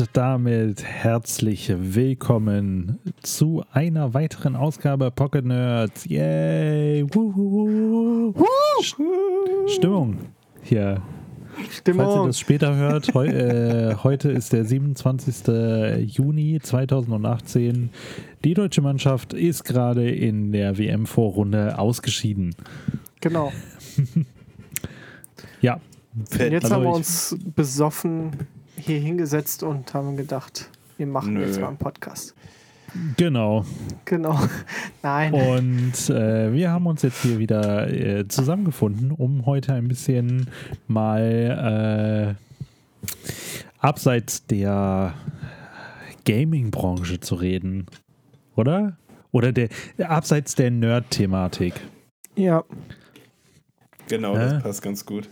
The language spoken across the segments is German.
Und damit herzlich willkommen zu einer weiteren Ausgabe Pocket Nerds. Yay! Wuhu. Stimmung hier. Stimmung. Falls ihr das später hört, heu, äh, heute ist der 27. Juni 2018. Die deutsche Mannschaft ist gerade in der WM-Vorrunde ausgeschieden. Genau. Ja, Und jetzt Also haben wir uns besoffen hier hingesetzt und haben gedacht, wir machen Nö. jetzt mal einen Podcast. genau. Genau. Nein. Und äh, wir haben uns jetzt hier wieder äh, zusammengefunden, um heute ein bisschen mal äh, abseits der Gaming-Branche zu reden. Oder? Oder der abseits der Nerd-Thematik. Ja. Genau, das passt ganz gut.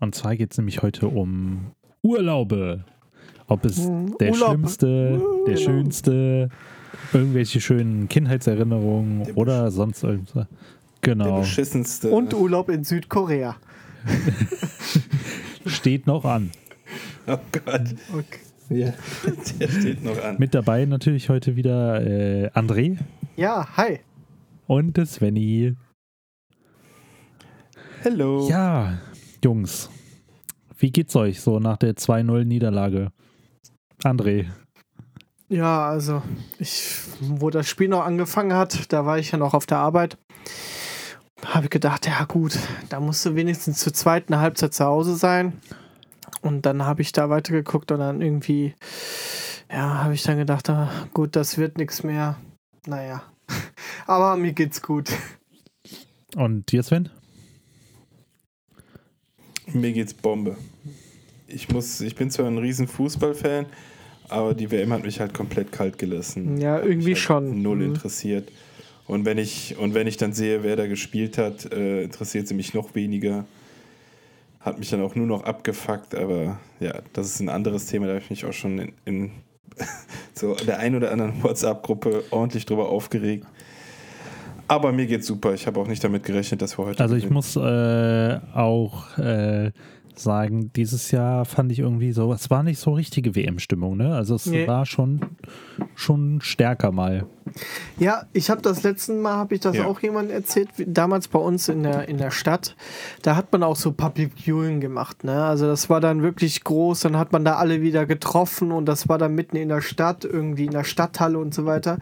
Und zwar geht es nämlich heute um Urlaube. Ob es Mhm, der Urlaub. schlimmste, der Genau. schönste, irgendwelche schönen Kindheitserinnerungen Der oder sonst irgendwas. Der Genau. beschissenste. Und Urlaub in Südkorea. Steht noch an. oh Gott. Okay. Ja, der steht noch an. Mit dabei natürlich heute wieder äh, André Ja, hi. und der Svenny. Hello. Ja, Jungs, wie geht's euch so nach der 2-0-Niederlage? André. Ja, also, ich, wo das Spiel noch angefangen hat, da war ich ja noch auf der Arbeit. Habe ich gedacht, ja gut, da musst du wenigstens zur zweiten Halbzeit zu Hause sein. Und dann habe ich da weitergeguckt und dann irgendwie, ja, habe ich dann gedacht, ah, gut, das wird nichts mehr. Naja, aber mir geht's gut. Und dir, Sven? Mir geht's Bombe. Ich muss, ich bin zwar ein riesen Fußballfan, aber die WM hat mich halt komplett kalt gelassen. Ja, irgendwie halt schon. Null Mhm. interessiert. Und wenn ich, und wenn ich dann sehe, wer da gespielt hat, äh, interessiert sie mich noch weniger. Hat mich dann auch nur noch abgefuckt, aber ja, das ist ein anderes Thema, da habe ich mich auch schon in, in so der ein oder anderen WhatsApp-Gruppe ordentlich drüber aufgeregt. Aber mir geht's super. Ich habe auch nicht damit gerechnet, dass wir heute. Also ich gewinnen. muss äh, auch äh, sagen, dieses Jahr fand ich irgendwie so, es war nicht so richtige WM-Stimmung, ne? Also es Nee. war schon, schon stärker mal. Ja, ich habe das letzte Mal, habe ich das Ja. auch jemandem erzählt, wie- damals bei uns in der, in der Stadt, da hat man auch so Public Viewing gemacht, ne? Also das war dann wirklich groß, dann hat man da alle wieder getroffen und das war dann mitten in der Stadt, irgendwie in der Stadthalle und so weiter.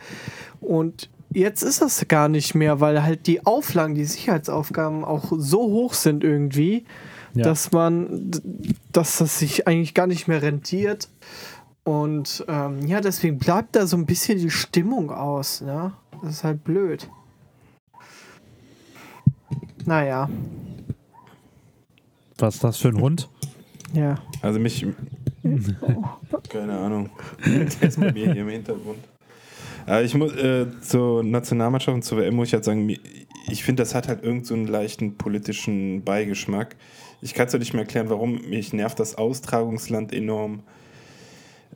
Und jetzt ist das gar nicht mehr, weil halt die Auflagen, die Sicherheitsaufgaben auch so hoch sind irgendwie, Ja. dass man, dass das sich eigentlich gar nicht mehr rentiert. Und ähm, ja, deswegen bleibt da so ein bisschen die Stimmung aus, ne? Das ist halt blöd. Naja, Was ist das für ein Hund? ja. Also mich. Keine Ahnung. Der ist bei mir hier im Hintergrund. Aber ich muss äh, zur Nationalmannschaft und zur WM muss ich halt sagen, ich finde, das hat halt irgend so einen leichten politischen Beigeschmack. Ich kann es ja nicht mehr erklären, warum. Mich nervt das Austragungsland enorm.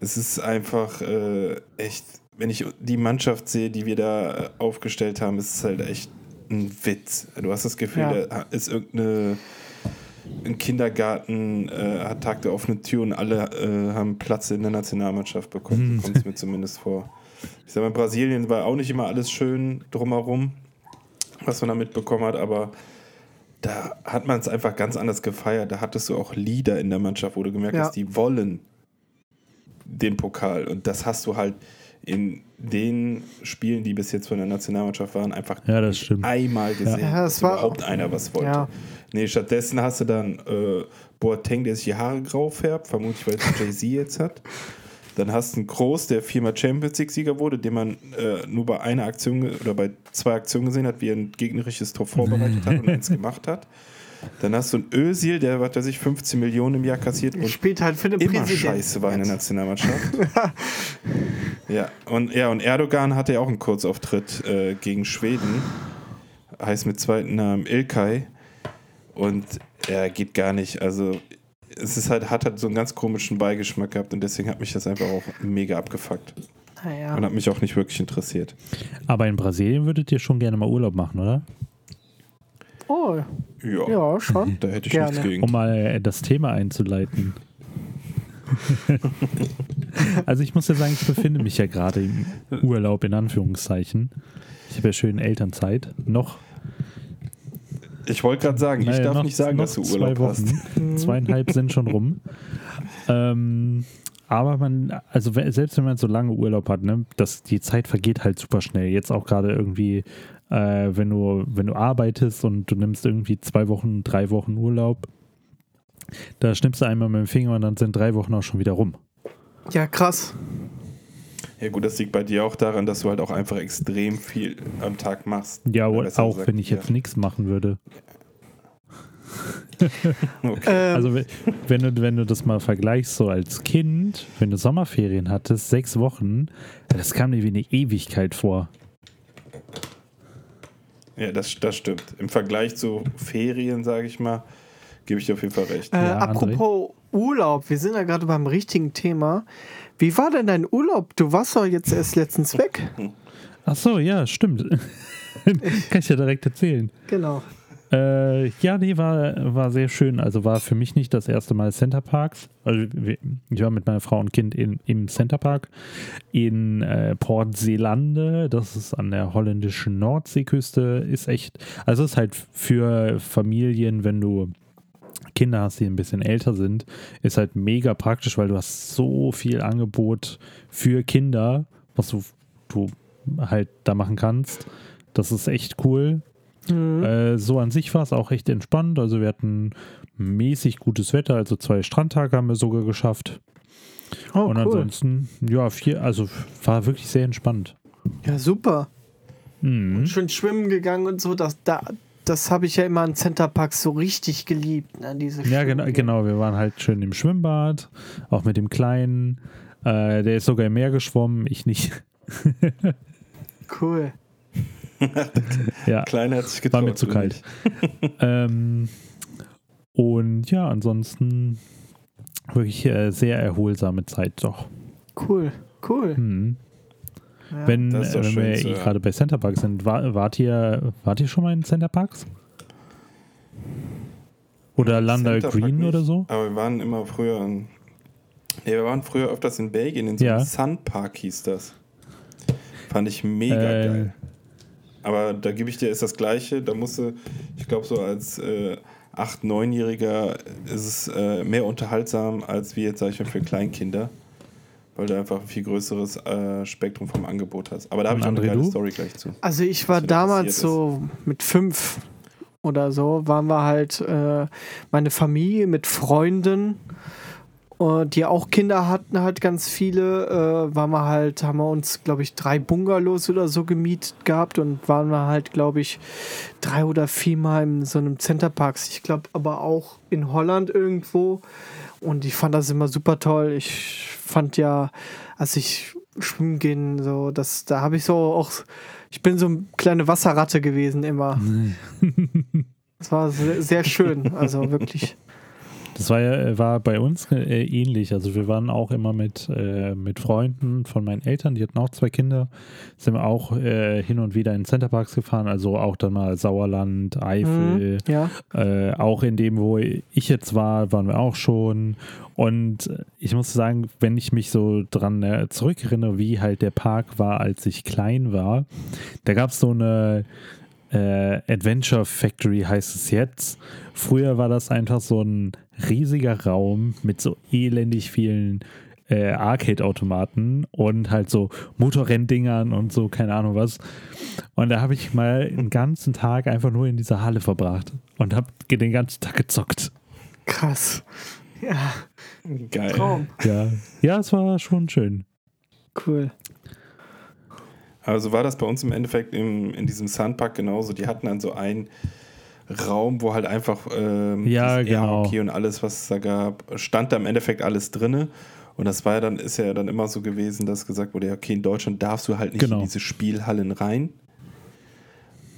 Es ist einfach äh, echt, wenn ich die Mannschaft sehe, die wir da äh, aufgestellt haben, ist es halt echt ein Witz. Du hast das Gefühl, Ja. da ist irgendeine ein Kindergarten äh, hat Tag der offenen Tür und alle äh, haben Platz in der Nationalmannschaft bekommen. So kommt es mir zumindest vor. Ich sag mal, in Brasilien war auch nicht immer alles schön drumherum, was man da mitbekommen hat, aber da hat man es einfach ganz anders gefeiert. Da hattest du auch Lieder in der Mannschaft, wo du gemerkt Ja. hast, die wollen den Pokal. Und das hast du halt in den Spielen, die bis jetzt von der Nationalmannschaft waren, einfach Ja, einmal gesehen, Ja, es dass war- überhaupt einer was wollte. Ja. Nee, stattdessen hast du dann äh, Boateng, der sich die Haare grau färbt, vermutlich weil es Jay-Z jetzt hat. Dann hast du einen Groß, der viermal Champions League-Sieger wurde, den man äh, nur bei einer Aktion oder bei zwei Aktionen gesehen hat, wie er ein gegnerisches Tor vorbereitet hat und eins gemacht hat. Dann hast du einen Özil, der, was weiß ich, 15 Millionen im Jahr kassiert und Spielt halt für den immer Präsidenten. scheiße war in der Nationalmannschaft. ja, und, ja, und Erdogan hatte ja auch einen Kurzauftritt äh, gegen Schweden. Heißt mit zweiten Namen Ilkay. Und er geht gar nicht. Also, es ist halt, hat halt so einen ganz komischen Beigeschmack gehabt und deswegen hat mich das einfach auch mega abgefuckt. Naja. Und hat mich auch nicht wirklich interessiert. Aber in Brasilien würdet ihr schon gerne mal Urlaub machen, oder? Oh, Ja, ja, schon. da hätte ich Gerne. nichts gegen. Um mal äh, das Thema einzuleiten. Also ich muss ja sagen, ich befinde mich ja gerade im Urlaub in Anführungszeichen. Ich habe ja schön Elternzeit. Noch. Ich wollte gerade sagen, ich naja, darf noch, nicht sagen, noch dass du zwei Urlaub Wochen. hast. Zweieinhalb sind schon rum. Ähm, aber man, also selbst wenn man so lange Urlaub hat, ne, das, die Zeit vergeht halt super schnell. Jetzt auch gerade irgendwie, äh, wenn du, wenn du arbeitest und du nimmst irgendwie zwei Wochen, drei Wochen Urlaub, da schnippst du einmal mit dem Finger und dann sind drei Wochen auch schon wieder rum. Ja, krass. Ja gut, das liegt bei dir auch daran, dass du halt auch einfach extrem viel am Tag machst. Ja, auch gesagt, wenn ich jetzt ja. nichts machen würde. Okay. Ähm, Also we- wenn du, wenn du das mal vergleichst, so als Kind, wenn du Sommerferien hattest, sechs Wochen, das kam dir wie eine Ewigkeit vor. Ja, das, das stimmt. Im Vergleich zu Ferien, sage ich mal, gebe ich dir auf jeden Fall recht. äh, Ja, André? apropos Urlaub, wir sind ja gerade beim richtigen Thema. Wie war denn dein Urlaub? Du warst doch jetzt erst letztens weg. Ach so, ja, stimmt. Kann ich ja direkt erzählen. Genau. Äh, ja, nee, war, war sehr schön. Also war für mich nicht das erste Mal Center Parks. Also ich war mit meiner Frau und Kind in, im Center Park in äh, Port Zeelande. Das ist an der holländischen Nordseeküste. Ist echt, also ist halt für Familien, wenn du Kinder hast, die ein bisschen älter sind, ist halt mega praktisch, weil du hast so viel Angebot für Kinder, was du, du halt da machen kannst. Das ist echt cool. Mhm. Äh, so an sich war es auch echt entspannt. Also wir hatten mäßig gutes Wetter, also zwei Strandtage haben wir sogar geschafft. Oh, und cool. ansonsten, ja, vier, also war wirklich sehr entspannt. Ja, super. Mhm. Schön schwimmen gegangen und so. Das, da, das habe ich ja immer in Centerparks so richtig geliebt. Ne? Diese Ja, genau, genau. Wir waren halt schön im Schwimmbad, auch mit dem Kleinen. Äh, der ist sogar im Meer geschwommen, ich nicht. Cool. ja, Kleiner hat sich war getraut. mir zu kalt. ähm, und ja, ansonsten wirklich äh, sehr erholsame Zeit doch. Cool. Cool. Mhm. Ja. Wenn, äh, wenn schön wir zu eh gerade bei Center Parks sind, war, wart, ihr, wart ihr schon mal in Center Parks? Oder Landa Center Park Green nicht, oder so? Aber wir waren immer früher in. Nee, wir waren früher öfters in Belgien, in so einem Ja. Sun Park hieß das. Fand ich mega Äh, geil. Aber da gebe ich dir, ist das Gleiche. Da musste, ich glaube, so als äh, 8-, 9-Jähriger ist es äh, mehr unterhaltsam als wie jetzt, sage ich mal, für Kleinkinder. Weil du einfach ein viel größeres äh, Spektrum vom Angebot hast. Aber da habe ich auch eine geile du? Story gleich zu. Also ich war damals so mit fünf oder so, waren wir halt äh, meine Familie mit Freunden, äh, die auch Kinder hatten, halt ganz viele, äh, waren wir halt, haben wir uns, glaube ich, drei Bungalows oder so gemietet gehabt und waren wir halt, glaube ich, drei oder viermal in so einem Centerparks. Ich glaube aber auch in Holland irgendwo. Und ich fand das immer super toll. Ich fand ja, als ich schwimmen gehen, so, das, da habe ich so auch, ich bin so eine kleine Wasserratte gewesen immer. Das war sehr, sehr schön, also wirklich. Das war ja war bei uns äh, ähnlich. Also wir waren auch immer mit, äh, mit Freunden von meinen Eltern, die hatten auch zwei Kinder, sind wir auch äh, hin und wieder in Centerparks gefahren, also auch dann mal Sauerland, Eifel, Mhm, ja. Äh, auch in dem, wo ich jetzt war, waren wir auch schon. Und ich muss sagen, wenn ich mich so dran äh, zurückerinnere, wie halt der Park war, als ich klein war, da gab es so eine äh, Adventure Factory, heißt es jetzt. Früher war das einfach so ein riesiger Raum mit so elendig vielen äh, Arcade-Automaten und halt so Motorrenndingern und so, keine Ahnung was. Und da habe ich mal einen ganzen Tag einfach nur in dieser Halle verbracht und habe den ganzen Tag gezockt. Krass. Ja, Geil. Traum. Ja, ja es war schon schön. Cool. Also war das bei uns im Endeffekt im, in diesem Sunpark genauso. Die hatten dann so einen Raum, wo halt einfach ähm, Ja, genau. Airhockey und alles, was es da gab, stand da im Endeffekt alles drinne. Und das war ja dann, ist ja dann immer so gewesen, dass gesagt wurde, ja, okay, in Deutschland darfst du halt nicht Genau. in diese Spielhallen rein.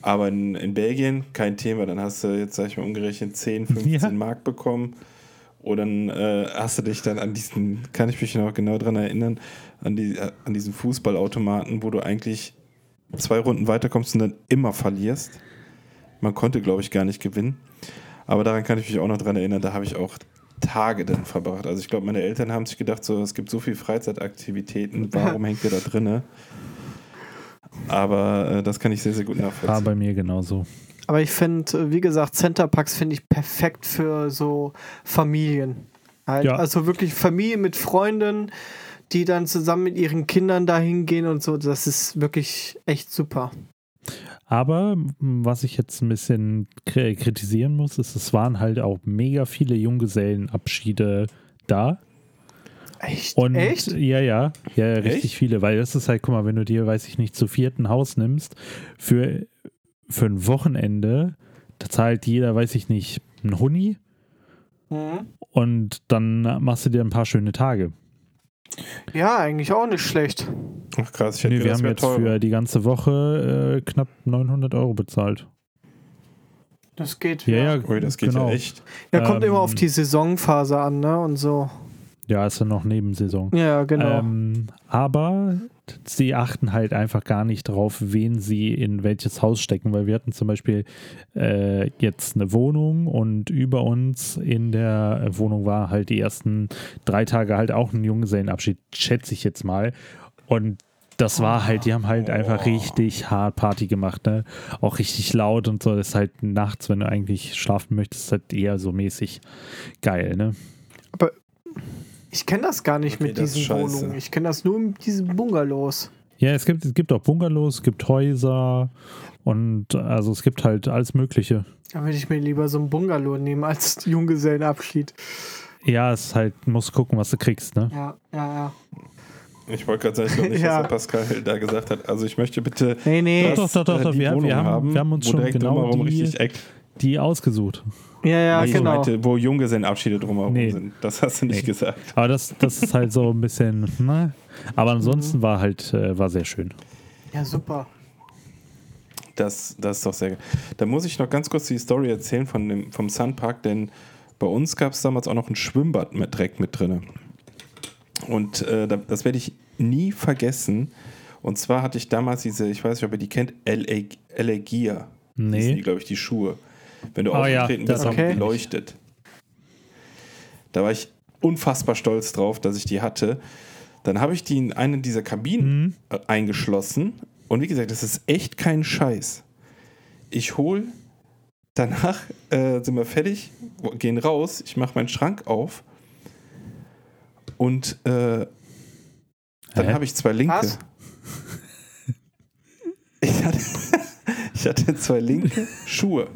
Aber in, in Belgien kein Thema. Dann hast du jetzt, sag ich mal, umgerechnet 10, 15 Ja. Mark bekommen. Und dann äh, hast du dich dann an diesen, kann ich mich noch genau dran erinnern, an, die, an diesen Fußballautomaten, wo du eigentlich zwei Runden weiterkommst und dann immer verlierst. Man konnte, glaube ich, gar nicht gewinnen. Aber daran kann ich mich auch noch dran erinnern, da habe ich auch Tage dann verbracht. Also ich glaube, meine Eltern haben sich gedacht, so, es gibt so viele Freizeitaktivitäten, warum hängt ihr da drinne? Aber äh, das kann ich sehr, sehr gut nachvollziehen. War bei mir genauso. Aber ich finde, wie gesagt, Centerpacks finde ich perfekt für so Familien. Halt. Ja. Also wirklich Familien mit Freunden, die dann zusammen mit ihren Kindern dahin gehen und so. Das ist wirklich echt super. Aber was ich jetzt ein bisschen kri- kritisieren muss, ist, es waren halt auch mega viele Junggesellenabschiede da. Echt? Und echt? ja, ja, ja, richtig Echt? viele, weil das ist halt, guck mal, wenn du dir, weiß ich nicht, zu vierten Haus nimmst, für, für ein Wochenende, da zahlt jeder, weiß ich nicht, ein Huni Mhm. und dann machst du dir ein paar schöne Tage. Ja, eigentlich auch nicht schlecht. Ach krass, ich hätte Nee, wir haben jetzt wäre teurer. für die ganze Woche äh, knapp 900 Euro bezahlt. Das geht. Ja, ja, Ui, das geht genau. ja echt. Ja, kommt Ähm, immer auf die Saisonphase an, ne? Und so. Ja, ist ja noch Nebensaison. Ja, genau. Ähm, aber sie achten halt einfach gar nicht drauf, wen sie in welches Haus stecken, weil wir hatten zum Beispiel äh, jetzt eine Wohnung und über uns in der Wohnung war halt die ersten drei Tage halt auch ein Junggesellenabschied, schätze ich jetzt mal. Und das war halt, die haben halt einfach richtig hart Party gemacht, ne? Auch richtig laut und so. Das ist halt nachts, wenn du eigentlich schlafen möchtest, halt eher so mäßig geil, ne? Ich kenne das gar nicht Okay, mit diesen. Wohnungen. Ich kenne das nur mit diesen Bungalows. Ja, es gibt, es gibt auch Bungalows, es gibt Häuser und also es gibt halt alles Mögliche. Da würde ich mir lieber so ein Bungalow nehmen als Junggesellenabschied. Ja, es ist halt, musst gucken, was du kriegst, ne? Ja, ja, ja. Ich wollte gerade sagen, ich glaube nicht, Ja. was der Pascal da gesagt hat. Also ich möchte bitte Nee, nee. Doch, doch, doch, äh, doch, die wir- wir Wohnung haben- wir haben uns wo schon genau die- richtig Eck. Die ausgesucht. Ja, ja, ich genau. meinte, wo Junggesellenabschiede drumherum Nee. sind. Das hast du nicht Nee. gesagt. Aber das, das ist halt so ein bisschen, ne? Aber ansonsten war halt, äh, war sehr schön. Ja, super. Das, das ist doch sehr geil. Da muss ich noch ganz kurz die Story erzählen von dem, vom Sunpark, denn bei uns gab es damals auch noch ein Schwimmbad mit Dreck mit drin. Und äh, da- das werde ich nie vergessen. Und zwar hatte ich damals diese, ich weiß nicht, ob ihr die kennt, LA, LA Gear. Nee. Glaube ich, die Schuhe. Wenn du Oh ja, aufgetreten das bist, haben okay. die leuchtet. Da war ich unfassbar stolz drauf, dass ich die hatte. Dann habe ich die in eine dieser Kabinen Mhm. äh, eingeschlossen. Und wie gesagt, das ist echt kein Scheiß. Ich hole, danach äh, sind wir fertig, gehen raus, ich mache meinen Schrank auf und äh, dann habe ich zwei linke. Was? Ich hatte, ich hatte zwei linke Schuhe.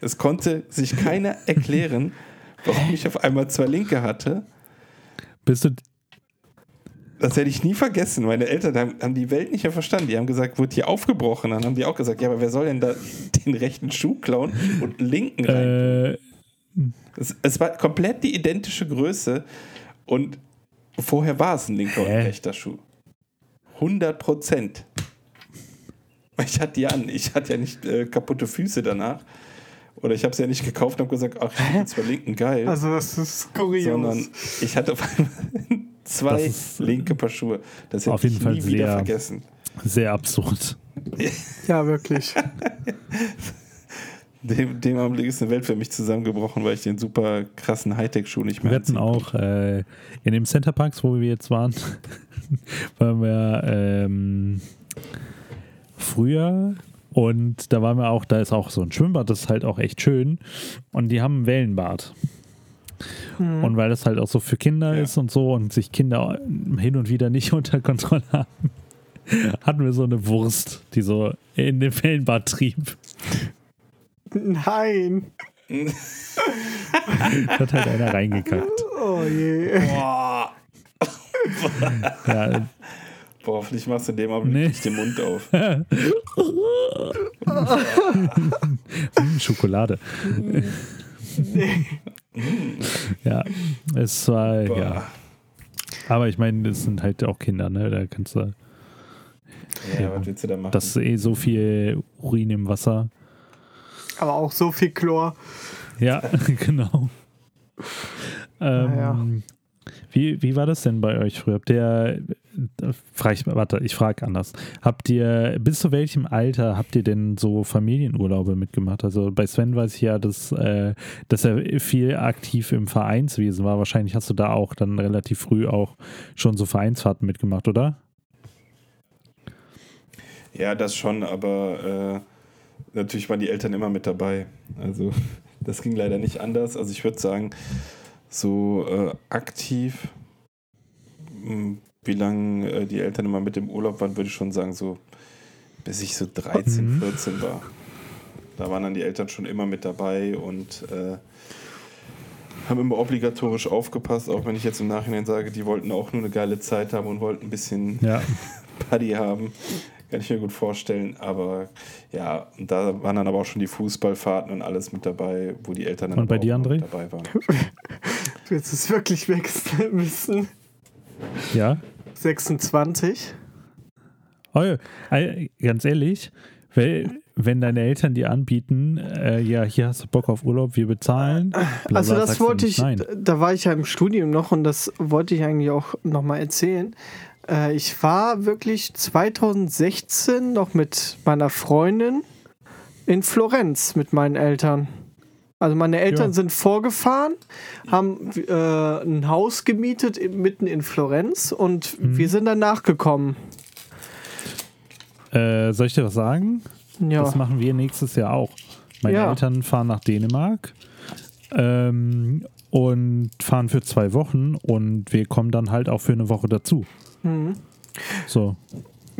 Es konnte sich keiner erklären, warum ich auf einmal zwei linke hatte. Bist du, Das werde ich nie vergessen. Meine Eltern haben, die Welt nicht mehr verstanden. Die haben gesagt, wurde hier aufgebrochen. Dann haben die auch gesagt, ja, aber wer soll denn da den rechten Schuh klauen und einen linken rein? äh, Es, es war komplett die identische Größe und vorher war es ein linker und Hä? ein rechter Schuh. 100 Prozent. Ich hatte die an. Ich hatte ja nicht äh, kaputte Füße danach. Oder ich habe sie ja nicht gekauft und habe gesagt, ach, ich bin zwar linken geil. Also, das ist kurios. sondern ich hatte auf einmal zwei ist, linke Paar Schuhe. Das hätte auf jeden ich Fall nie wieder sehr- vergessen. sehr absurd. ja, wirklich. Dem, dem Augenblick ist eine Welt für mich zusammengebrochen, weil ich den super krassen Hightech-Schuh nicht mehr Wir hatten auch äh, in dem Centerparks, wo wir jetzt waren, waren wir ähm, früher und da waren wir auch, da ist auch so ein Schwimmbad, das ist halt auch echt schön und die haben ein Wellenbad. Hm. Und weil das halt auch so für Kinder Ja. ist und so und sich Kinder hin und wieder nicht unter Kontrolle haben, hatten wir so eine Wurst, die so in dem Wellenbad trieb. Nein. Da hat halt einer reingekackt. Oh je. Boah. Ja, Boah, hoffentlich machst du in dem Augenblick Nee. nicht den Mund auf. Schokolade. ja, es war, Boah. ja. Aber ich meine, das sind halt auch Kinder, ne? Da kannst du, Ja, Ja. was willst du da machen? das ist eh so viel Urin im Wasser. Aber auch so viel Chlor. Ja, genau. Ähm, Naja. wie, wie war das denn bei euch früher? Habt ihr frage ich, warte, ich frage anders. Habt ihr, bis zu welchem Alter habt ihr denn so Familienurlaube mitgemacht? Also bei Sven weiß ich ja, dass, äh, dass er viel aktiv im Vereinswesen war. Wahrscheinlich hast du da auch dann relativ früh auch schon so Vereinsfahrten mitgemacht, oder? Ja, das schon, aber äh, natürlich waren die Eltern immer mit dabei. Also das ging leider nicht anders. Also ich würde sagen, so äh, aktiv, hm, wie lange äh, die Eltern immer mit im Urlaub waren, würde ich schon sagen, so bis ich so 13, mhm. 14 war. Da waren dann die Eltern schon immer mit dabei und äh, haben immer obligatorisch aufgepasst, auch wenn ich jetzt im Nachhinein sage, die wollten auch nur eine geile Zeit haben und wollten ein bisschen ja. Party haben. Kann ich mir gut vorstellen. Aber ja, da waren dann aber auch schon die Fußballfahrten und alles mit dabei, wo die Eltern dann und bei dir, André? dabei waren. du willst es wirklich wissen. Ja. 26. Oh, ganz ehrlich, wenn deine Eltern dir anbieten, äh, ja, hier hast du Bock auf Urlaub, wir bezahlen. Bla, also das wollte ich, nein. da war ich ja im Studium noch und das wollte ich eigentlich auch nochmal erzählen. Äh, ich war wirklich 2016 noch mit meiner Freundin in Florenz mit meinen Eltern. Also meine Eltern ja. sind vorgefahren, haben äh, ein Haus gemietet mitten in Florenz und mhm. wir sind dann nachgekommen. Äh, soll ich dir was sagen? Ja. Das machen wir nächstes Jahr auch. Meine ja. Eltern fahren nach Dänemark ähm, und fahren für zwei Wochen und wir kommen dann halt auch für eine Woche dazu. Mhm. So.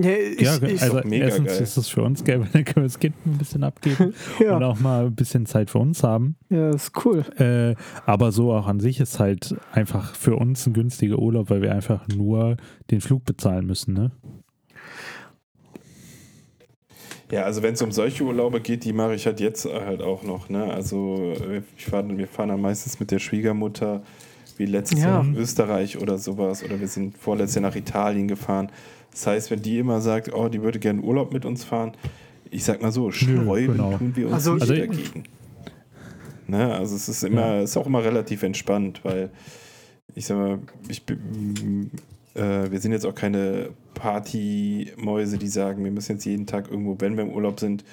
Ja, ich, ja ich, also erstens geil. ist es für uns geil, weil dann können wir das Kind ein bisschen abgeben ja. und auch mal ein bisschen Zeit für uns haben. Ja, ist cool. Äh, aber so auch an sich ist halt einfach für uns ein günstiger Urlaub, weil wir einfach nur den Flug bezahlen müssen, ne? Ja, also wenn es um solche Urlaube geht, die mache ich halt jetzt halt auch noch. Ne? Also ich fahr, wir fahren dann meistens mit der Schwiegermutter wie letztes ja. Jahr nach Österreich oder sowas. Oder wir sind vorletztes Jahr nach Italien gefahren. Das heißt, wenn die immer sagt, oh, die würde gerne Urlaub mit uns fahren, ich sag mal so, sträuben genau. tun wir uns also, nicht also dagegen. Ne? Also es ist immer, ja. ist auch immer relativ entspannt, weil ich sag mal, ich bin, äh, wir sind jetzt auch keine Partymäuse, die sagen, wir müssen jetzt jeden Tag irgendwo, wenn wir im Urlaub sind,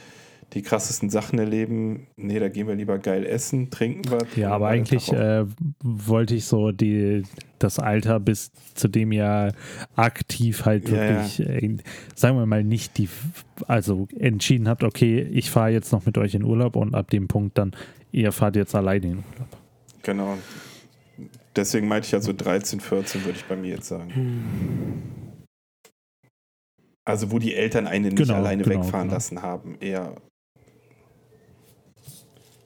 die krassesten Sachen erleben. Nee, da gehen wir lieber geil essen, trinken was. Ja, aber eigentlich äh, wollte ich so die, das Alter, bis zu dem ihr aktiv halt wirklich, ja. Äh, sagen wir mal, nicht die, also entschieden habt, okay, ich fahre jetzt noch mit euch in Urlaub und ab dem Punkt dann, ihr fahrt jetzt alleine in Urlaub. Genau. Deswegen meinte ich ja so 13, 14, würde ich bei mir jetzt sagen. Also wo die Eltern einen nicht genau, alleine genau, wegfahren genau. lassen haben, eher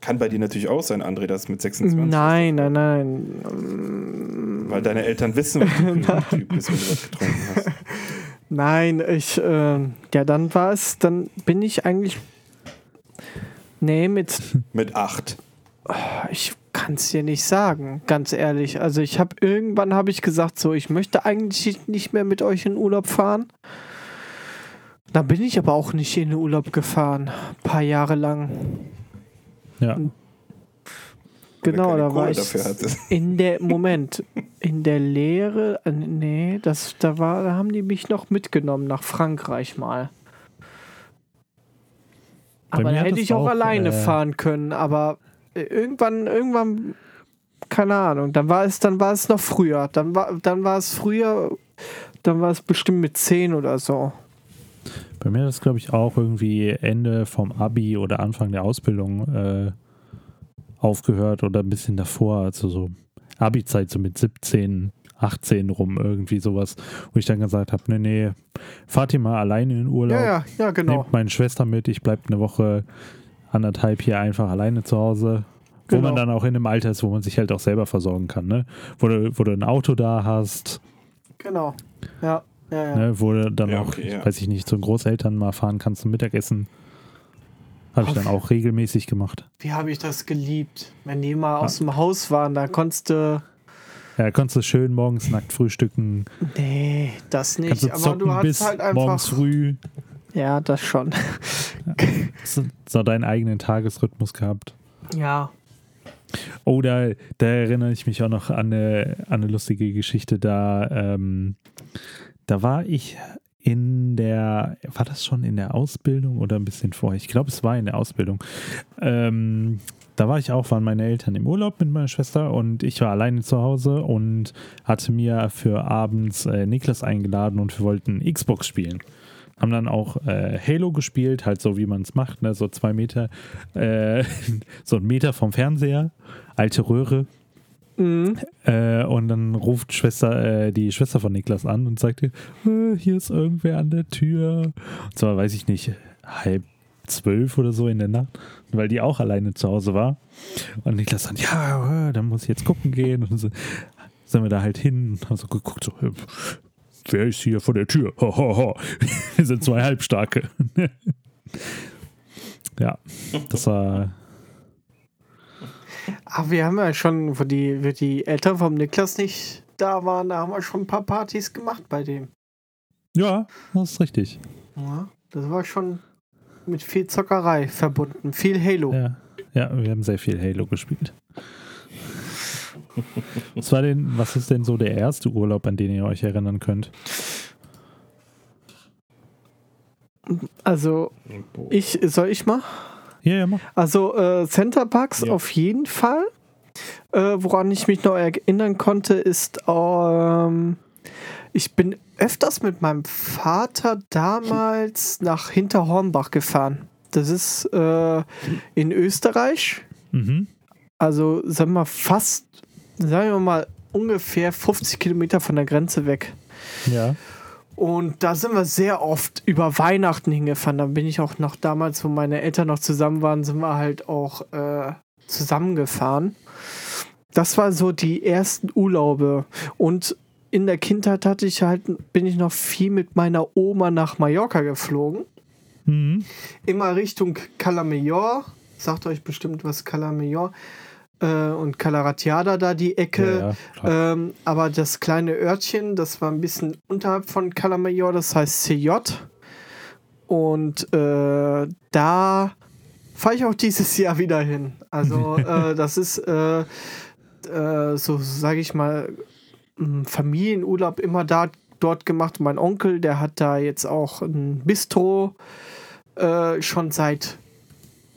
kann bei dir natürlich auch sein, André, dass mit 26. Nein, nein, nein. Weil deine Eltern wissen, was du für ein Typ bist, wenn du was getrunken hast. Nein, ich, äh, ja, dann war es, dann bin ich eigentlich, nee, mit. Mit acht. Ich kann es dir nicht sagen, ganz ehrlich. Also ich habe irgendwann habe ich gesagt, so, ich möchte eigentlich nicht mehr mit euch in Urlaub fahren. Da bin ich aber auch nicht in den Urlaub gefahren, ein paar Jahre lang. Ja. Genau, da war ich in der Moment in der Lehre, äh, nee, das da war, da haben die mich noch mitgenommen nach Frankreich mal. aber da hätte ich auch, auch alleine äh, fahren können, aber äh, irgendwann irgendwann keine Ahnung, dann war es dann war es noch früher, dann war dann war es früher, dann war es bestimmt mit 10 oder so. Bei mir ist glaube ich auch irgendwie Ende vom Abi oder Anfang der Ausbildung äh, aufgehört oder ein bisschen davor, also so Abi-Zeit, so mit 17, 18 rum, irgendwie sowas, wo ich dann gesagt habe, nee, nee, fahrt ihr mal alleine in den Urlaub. Ja, ja, ja, genau. Nehmt meine Schwester mit, ich bleibe eine Woche, anderthalb hier einfach alleine zu Hause. Wo genau. man dann auch in einem Alter ist, wo man sich halt auch selber versorgen kann, ne? Wo du, wo du ein Auto da hast. Genau, ja. Ja, ja. Ne, wo du dann ja, auch, okay, ja. weiß ich nicht, zu Großeltern mal fahren kannst zum Mittagessen. Habe ich dann auch regelmäßig gemacht. Wie habe ich das geliebt? Wenn die mal ja. aus dem Haus waren, da konntest du. Ja, konntest du schön morgens nackt frühstücken. Nee, das nicht. Du aber du hast halt einfach. Morgens früh. Ja, das schon. Ja. So deinen eigenen Tagesrhythmus gehabt. Ja. Oh, da, da erinnere ich mich auch noch an eine, an eine lustige Geschichte. Da, ähm, da war ich in der, war das schon in der Ausbildung oder ein bisschen vorher? Ich glaube, es war in der Ausbildung. Ähm, da war ich auch, waren meine Eltern im Urlaub mit meiner Schwester und ich war alleine zu Hause und hatte mir für abends äh, Niklas eingeladen und wir wollten Xbox spielen. Haben dann auch äh, Halo gespielt, halt so wie man es macht, ne? so zwei Meter, äh, so ein Meter vom Fernseher, alte Röhre, Mhm. äh, und dann ruft Schwester, äh, die Schwester von Niklas an und sagt, äh, hier ist irgendwer an der Tür. Und zwar, weiß ich nicht, halb zwölf oder so in der Nacht, weil die auch alleine zu Hause war. Und Niklas sagt, ja, äh, dann muss ich jetzt gucken gehen. Und so sind wir da halt hin und haben so geguckt, so, äh, wer ist hier vor der Tür? Ho, ho, ho. Wir sind zwei Halbstarke. ja, das war Aber wir haben ja schon, wo die, wo die Eltern vom Niklas nicht da waren, da haben wir schon ein paar Partys gemacht bei dem. Ja, das ist richtig. Ja, das war schon mit viel Zockerei verbunden. Viel Halo. Ja, ja wir haben sehr viel Halo gespielt. Was, war denn, was ist denn so der erste Urlaub, an den ihr euch erinnern könnt? Also, ich, soll ich mal? Ja, ja, mach. Also, äh, Center Parks Ja. auf jeden Fall. Äh, woran ich mich noch erinnern konnte, ist, ähm, ich bin öfters mit meinem Vater damals nach Hinterhornbach gefahren. Das ist äh, in Österreich. Mhm. Also, sagen wir mal, fast, sagen wir mal, ungefähr 50 Kilometer von der Grenze weg. Ja. Und da sind wir sehr oft über Weihnachten hingefahren. Da bin ich auch noch damals, wo meine Eltern noch zusammen waren, sind wir halt auch äh, zusammengefahren. Das war so die ersten Urlaube. Und in der Kindheit hatte ich halt, bin ich noch viel mit meiner Oma nach Mallorca geflogen. Mhm. Immer Richtung Cala Major. Sagt euch bestimmt was Cala Major. Äh, und Calaratiada da die Ecke. Ja, ja. Ähm, aber das kleine Örtchen, das war ein bisschen unterhalb von Calamajor, das heißt CJ. Und äh, da fahre ich auch dieses Jahr wieder hin. Also äh, das ist äh, äh, so, sage ich mal, ein Familienurlaub immer da dort gemacht. Mein Onkel, der hat da jetzt auch ein Bistro äh, schon seit,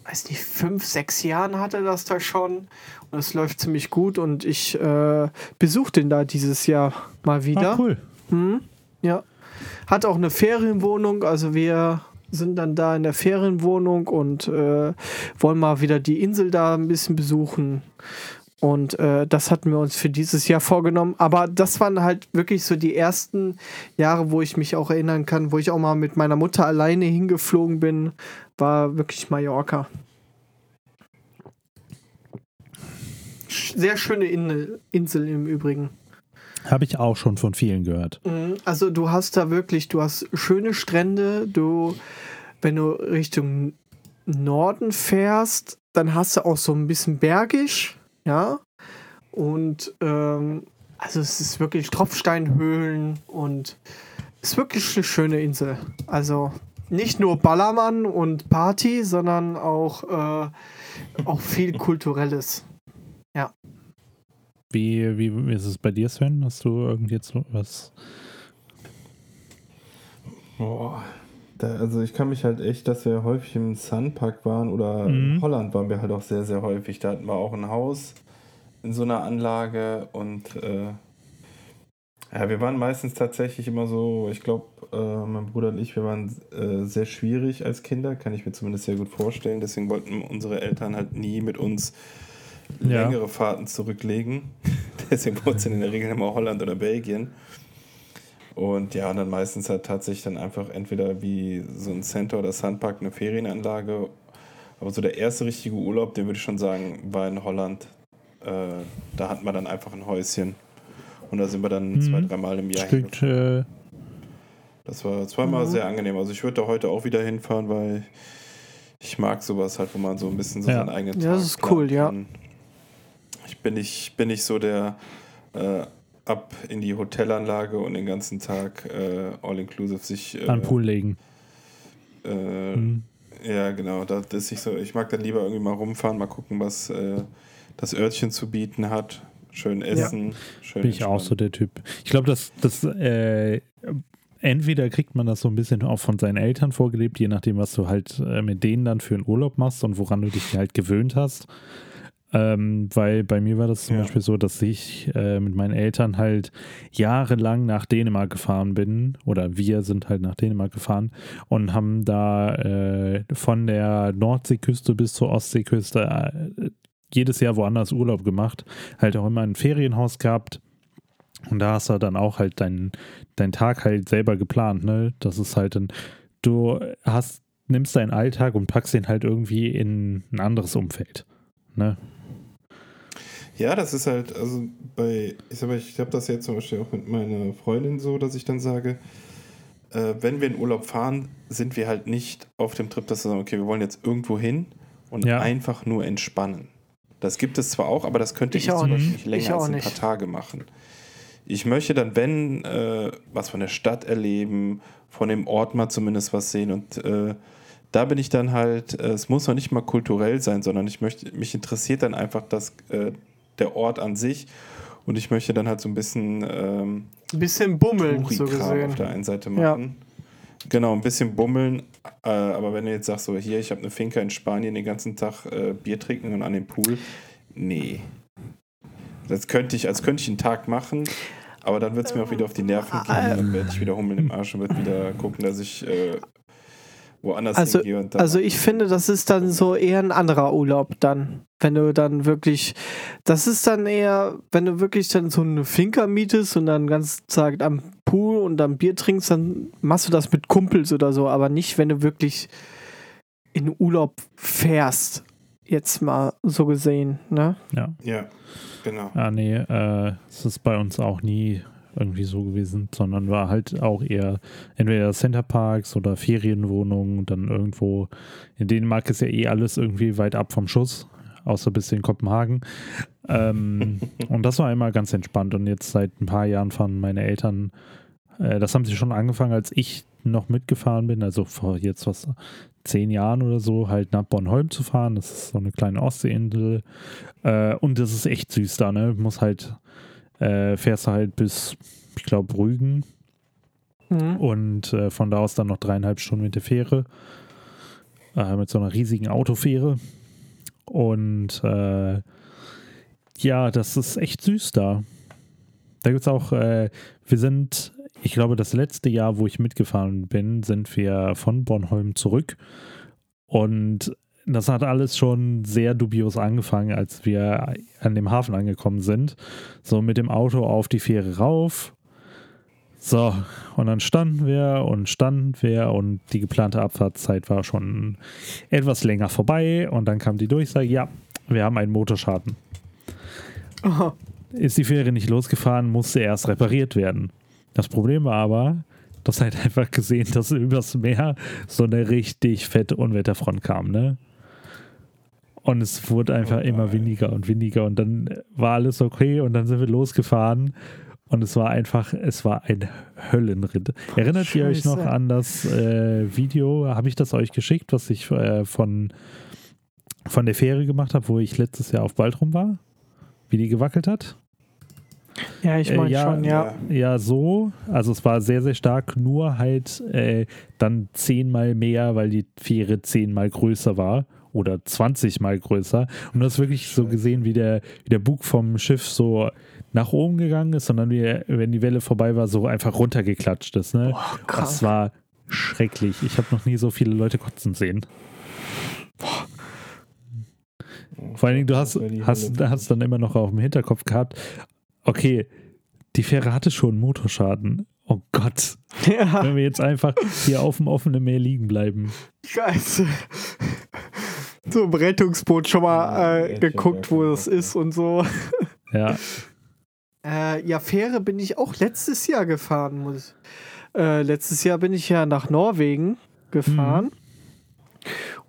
weiß nicht, fünf, sechs Jahren hat er das da schon. Und es läuft ziemlich gut und ich äh, besuche den da dieses Jahr mal wieder. Ah, cool. Hm, ja. Hat auch eine Ferienwohnung, also wir sind dann da in der Ferienwohnung und äh, wollen mal wieder die Insel da ein bisschen besuchen. Und äh, das hatten wir uns für dieses Jahr vorgenommen. Aber das waren halt wirklich so die ersten Jahre, wo ich mich auch erinnern kann, wo ich auch mal mit meiner Mutter alleine hingeflogen bin, war wirklich Mallorca. Sehr schöne In Insel im Übrigen. Habe ich auch schon von vielen gehört. Mhm, Also du hast da wirklich, du hast schöne Strände, du, wenn du Richtung Norden fährst, dann hast du auch so ein bisschen bergisch, ja. Und ähm, also es ist wirklich Tropfsteinhöhlen und ist wirklich eine schöne Insel. Also nicht nur Ballermann und Party, sondern auch, äh, auch viel Kulturelles. Wie, wie ist es bei dir, Sven? Hast du irgend jetzt so was? Boah. Da, also ich kann mich halt echt, dass wir häufig im Sunpark waren oder Mhm. in Holland waren wir halt auch sehr, sehr häufig. Da hatten wir auch ein Haus in so einer Anlage und äh, ja, wir waren meistens tatsächlich immer so, ich glaube, äh, mein Bruder und ich, wir waren äh, sehr schwierig als Kinder, kann ich mir zumindest sehr gut vorstellen. Deswegen wollten unsere Eltern halt nie mit uns Ja. längere Fahrten zurücklegen. Deswegen wurde es in der Regel immer Holland oder Belgien. Und ja, und dann meistens halt tatsächlich dann einfach entweder wie so ein Center oder Sunpark eine Ferienanlage. Aber so der erste richtige Urlaub, den würde ich schon sagen, war in Holland. Äh, da hatten wir dann einfach ein Häuschen. Und da sind wir dann Mhm. zwei, dreimal im Jahr hingefahren. äh, Das war zweimal Mhm. sehr angenehm. Also ich würde da heute auch wieder hinfahren, weil ich mag sowas halt, wo man so ein bisschen so Ja. seinen eigenen Ja, Tag das ist planen cool, ja. Ich bin nicht, bin nicht so der äh, ab in die Hotelanlage und den ganzen Tag äh, all-inclusive sich äh, an Pool legen. Äh, Mhm. Ja, genau. Das ist nicht so. Ich mag dann lieber irgendwie mal rumfahren, mal gucken, was äh, das Örtchen zu bieten hat. Schön essen, schön. Bin ich auch so der Typ. Ich glaube, das, das äh, entweder kriegt man das so ein bisschen auch von seinen Eltern vorgelebt, je nachdem, was du halt äh, mit denen dann für einen Urlaub machst und woran du dich halt gewöhnt hast. Ähm, weil bei mir war das zum Ja. Beispiel so, dass ich äh, mit meinen Eltern halt jahrelang nach Dänemark gefahren bin oder wir sind halt nach Dänemark gefahren und haben da äh, von der Nordseeküste bis zur Ostseeküste äh, jedes Jahr woanders Urlaub gemacht, halt auch immer ein Ferienhaus gehabt und da hast du dann auch halt deinen dein Tag halt selber geplant, ne? Das ist halt ein, du hast, nimmst deinen Alltag und packst ihn halt irgendwie in ein anderes Umfeld, ne? Ja, das ist halt, also bei, ich sag mal, ich habe das jetzt zum Beispiel auch mit meiner Freundin so, dass ich dann sage, äh, wenn wir in Urlaub fahren, sind wir halt nicht auf dem Trip, dass wir sagen, okay, wir wollen jetzt irgendwo hin und Ja. einfach nur entspannen. Das gibt es zwar auch, aber das könnte ich, Ich auch zum Beispiel nicht. länger als ein nicht. paar Tage machen. Ich möchte dann, wenn, äh, was von der Stadt erleben, von dem Ort mal zumindest was sehen und äh, da bin ich dann halt, äh, es muss noch nicht mal kulturell sein, sondern ich möchte, mich interessiert dann einfach das, äh, der Ort an sich und ich möchte dann halt so ein bisschen ähm, Ein bisschen bummeln, so Touri-Kram auf gesehen. der einen Seite Ja. machen. Genau, ein bisschen bummeln, äh, aber wenn du jetzt sagst, so hier, ich habe eine Finca in Spanien, den ganzen Tag äh, Bier trinken und an dem Pool, nee. Das könnte ich, als könnte ich einen Tag machen, aber dann wird es mir auch wieder auf die Nerven gehen, dann werde ich wieder Hummeln im Arsch und werde wieder gucken, dass ich äh, woanders Also- hingehe. Und dann Also ich finde, das ist dann so eher ein anderer Urlaub dann. Wenn du dann wirklich, das ist dann eher, wenn du wirklich dann so eine Finca mietest und dann ganz Tag am Pool und dann Bier trinkst, dann machst du das mit Kumpels oder so, aber nicht, wenn du wirklich in Urlaub fährst. Jetzt mal so gesehen, ne? Ja. Ja, genau. Ah, nee, äh, es ist bei uns auch nie irgendwie so gewesen, sondern war halt auch eher entweder Centerparks oder Ferienwohnungen, dann irgendwo. In Dänemark ist ja eh alles irgendwie weit ab vom Schuss, außer bis in Kopenhagen. Ähm, und das war immer ganz entspannt. Und jetzt seit ein paar Jahren fahren meine Eltern, äh, das haben sie schon angefangen, als ich noch mitgefahren bin, also vor jetzt was zehn Jahren oder so, halt nach Bornholm zu fahren. Das ist so eine kleine Ostseeinsel. Äh, und das ist echt süß da, ne? Muss halt, äh, fährst du halt bis, ich glaube, Rügen Mhm. und äh, von da aus dann noch dreieinhalb Stunden mit der Fähre. Äh, mit so einer riesigen Autofähre. Und äh, ja, das ist echt süß da. Da gibt es auch, äh, wir sind, ich glaube, das letzte Jahr, wo ich mitgefahren bin, sind wir von Bornholm zurück. Und das hat alles schon sehr dubios angefangen, als wir an dem Hafen angekommen sind. So mit dem Auto auf die Fähre rauf. So, und dann standen wir und standen wir und die geplante Abfahrtszeit war schon etwas länger vorbei und dann kam die Durchsage, ja, wir haben einen Motorschaden. Aha. Ist die Fähre nicht losgefahren, musste erst repariert werden. Das Problem war aber, dass halt einfach gesehen, dass übers Meer so eine richtig fette Unwetterfront kam, ne? Und es wurde einfach Oh immer weniger und weniger und dann war alles okay und dann sind wir losgefahren und es war einfach, es war ein Höllenritt. Erinnert ihr euch noch Scheiße. an das äh, Video? Habe ich das euch geschickt, was ich äh, von, von der Fähre gemacht habe, wo ich letztes Jahr auf Baltrum war? Wie die gewackelt hat? Ja, ich Äh, meine ja, schon, ja. Ja, so. Also es war sehr, sehr stark, nur halt äh, dann zehnmal mehr, weil die Fähre zehnmal größer war oder 20 mal größer. Und du hast wirklich so gesehen, wie der, wie der Bug vom Schiff so nach oben gegangen ist, sondern wie, wenn die Welle vorbei war, so einfach runtergeklatscht ist. Ne? Boah, krass. das war schrecklich. Ich habe noch nie so viele Leute kotzen sehen. Vor allen Dingen, du hast, hast, hast dann immer noch auf dem Hinterkopf gehabt, okay, die Fähre hatte schon Motorschaden. Oh Gott, Ja, wenn wir jetzt einfach hier auf dem offenen Meer liegen bleiben. scheiße. So im Rettungsboot schon mal äh, geguckt, wo das ist und so. Ja, Äh, ja, Fähre bin ich auch letztes Jahr gefahren. Muss. Äh, letztes Jahr bin ich ja nach Norwegen gefahren.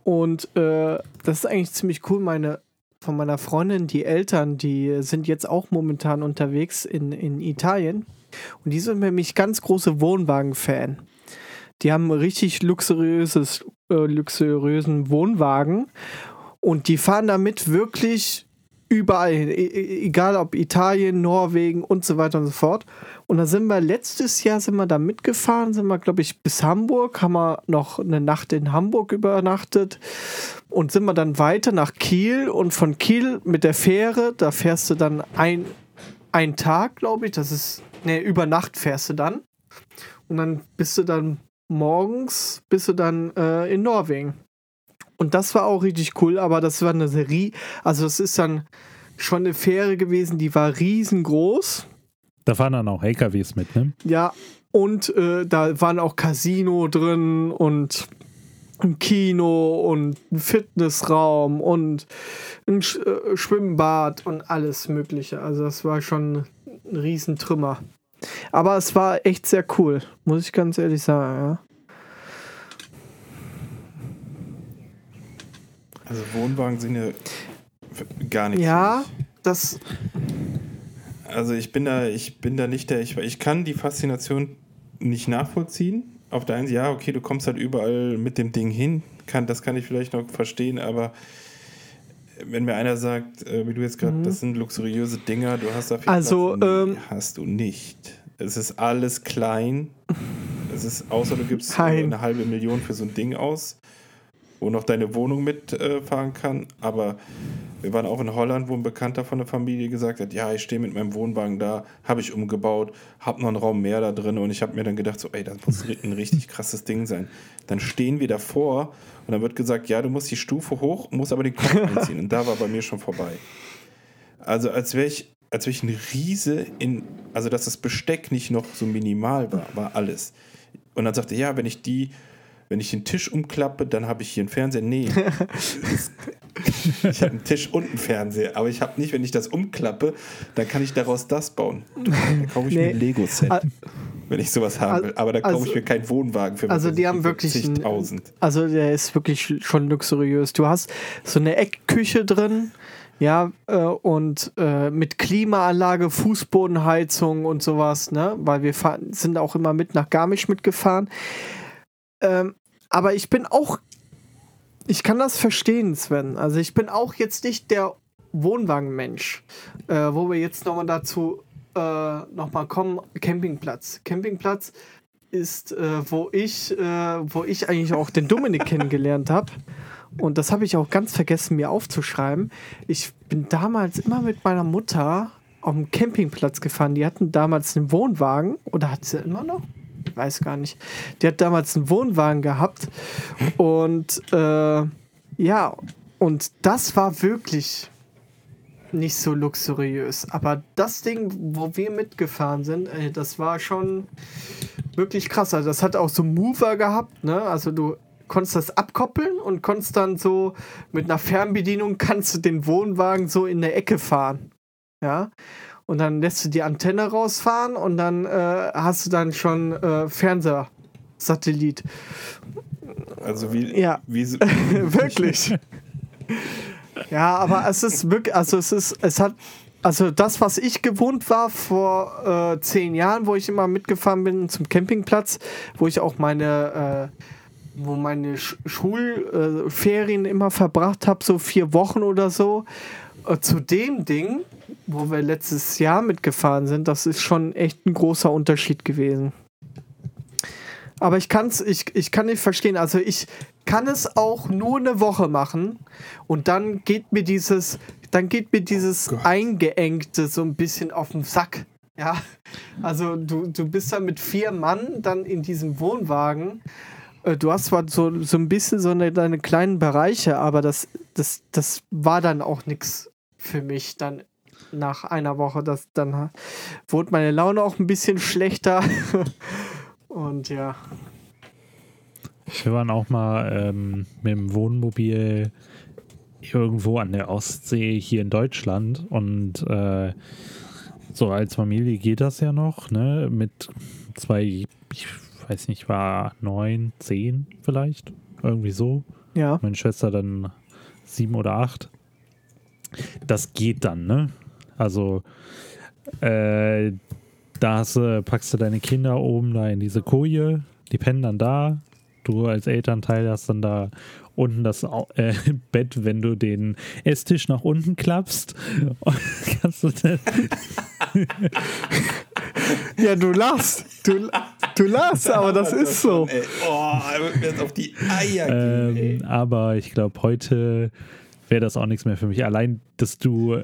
Und äh, das ist eigentlich ziemlich cool. Meine, von meiner Freundin, die Eltern, die sind jetzt auch momentan unterwegs in, in Italien. Und die sind nämlich ganz große Wohnwagen-Fan. Die haben richtig luxuriöses, äh, luxuriösen Wohnwagen. Und die fahren damit wirklich überall hin. E egal ob Italien, Norwegen und so weiter und so fort. Und da sind wir letztes Jahr sind wir da mitgefahren, sind wir, glaube ich, bis Hamburg, haben wir noch eine Nacht in Hamburg übernachtet und sind wir dann weiter nach Kiel und von Kiel mit der Fähre, da fährst du dann ein, ein Tag, glaube ich, das ist, ne, über Nacht fährst du dann. Und dann bist du dann morgens, bist du dann äh, in Norwegen. Und das war auch richtig cool, aber das war eine Serie, also das ist dann schon eine Fähre gewesen, die war riesengroß. Da fahren dann auch LKWs mit, ne? Ja, und äh, da waren auch Casino drin und ein Kino und ein Fitnessraum und ein Sch äh, Schwimmbad und alles Mögliche. Also das war schon ein Riesentrümmer. Aber es war echt sehr cool, muss ich ganz ehrlich sagen, ja. Also Wohnwagen sind ja gar nicht. Ja, das. Also ich bin da, ich bin da nicht der, ich, ich kann die Faszination nicht nachvollziehen. Auf der einen Seite, ja, okay, du kommst halt überall mit dem Ding hin, kann, das kann ich vielleicht noch verstehen, aber wenn mir einer sagt, äh, wie du jetzt gerade, mhm. das sind luxuriöse Dinger, du hast da viel also, Platz, nee, ähm, hast du nicht. Es ist alles klein. Es ist, außer du gibst eine halbe Million für so ein Ding aus wo noch deine Wohnung mitfahren äh, kann. Aber wir waren auch in Holland, wo ein Bekannter von der Familie gesagt hat, ja, ich stehe mit meinem Wohnwagen da, habe ich umgebaut, habe noch einen Raum mehr da drin und ich habe mir dann gedacht, so, ey, das muss ein richtig krasses Ding sein. Dann stehen wir davor und dann wird gesagt, ja, du musst die Stufe hoch, musst aber den Kopf einziehen. Und da war bei mir schon vorbei. Also als wäre ich, als wäre ich ein Riese in, also dass das Besteck nicht noch so minimal war, war alles. Und dann sagte, ja, wenn ich die wenn ich den Tisch umklappe, dann habe ich hier einen Fernseher. Nee. ich habe einen Tisch und einen Fernseher. Aber ich habe nicht, wenn ich das umklappe, dann kann ich daraus das bauen. Dann kaufe ich nee. mir ein Lego-Set. wenn ich sowas haben will. Aber da kaufe also, ich mir keinen Wohnwagen für Also die haben wirklich 50.000. Also der ist wirklich schon luxuriös. Du hast so eine Eckküche drin, ja, äh, und äh, mit Klimaanlage, Fußbodenheizung und sowas, ne? Weil wir fahren, sind auch immer mit nach Garmisch mitgefahren. Ähm, aber ich bin auch, ich kann das verstehen, Sven. Also ich bin auch jetzt nicht der Wohnwagenmensch, äh, wo wir jetzt nochmal dazu äh, nochmal kommen, Campingplatz. Campingplatz ist, äh, wo ich, äh, wo ich eigentlich auch den Dominik kennengelernt habe. Und das habe ich auch ganz vergessen, mir aufzuschreiben. Ich bin damals immer mit meiner Mutter auf dem Campingplatz gefahren. Die hatten damals einen Wohnwagen oder hat sie immer noch? Weiß gar nicht. Die hat damals einen Wohnwagen gehabt und äh, ja, und das war wirklich nicht so luxuriös. Aber das Ding, wo wir mitgefahren sind, ey, das war schon wirklich krass. Also das hat auch so Mover gehabt, ne? Also du konntest das abkoppeln und konntest dann so mit einer Fernbedienung kannst du den Wohnwagen so in der Ecke fahren. Ja und dann lässt du die Antenne rausfahren und dann äh, hast du dann schon äh, Fernsehsatellit. Also wie, ja. wie wirklich. ja, aber es ist wirklich, also es ist, es hat, also das, was ich gewohnt war vor äh, zehn Jahren, wo ich immer mitgefahren bin zum Campingplatz, wo ich auch meine äh, wo meine Sch Schulferien immer verbracht habe, so vier Wochen oder so. Äh, zu dem Ding, wo wir letztes Jahr mitgefahren sind, das ist schon echt ein großer Unterschied gewesen. Aber ich kann's, ich, ich kann nicht verstehen. Also ich kann es auch nur eine Woche machen und dann geht mir dieses, dann geht mir dieses oh Eingeengte so ein bisschen auf den Sack. Ja, also du, du bist da mit vier Mann dann in diesem Wohnwagen. Äh, du hast zwar so, so ein bisschen so eine, deine kleinen Bereiche, aber das, das, das war dann auch nichts für mich dann nach einer Woche. Das, dann wurde meine Laune auch ein bisschen schlechter. Und ja. Wir waren auch mal ähm, mit dem Wohnmobil irgendwo an der Ostsee hier in Deutschland und äh, so als Familie geht das ja noch, ne? Mit zwei, ich weiß nicht, war neun, zehn vielleicht, irgendwie so. Ja. Meine Schwester dann sieben oder acht das geht dann, ne? Also, äh, da hast, packst du deine Kinder oben da in diese Koje, die pennen dann da du als Elternteil hast dann da unten das äh, Bett, wenn du den Esstisch nach unten klappst. kannst du das ja, du lachst. Du, du lachst, aber das ist so. Oh, mir jetzt auf die Eier ähm, gehen, Aber ich glaube, heute wäre das auch nichts mehr für mich. Allein, dass du,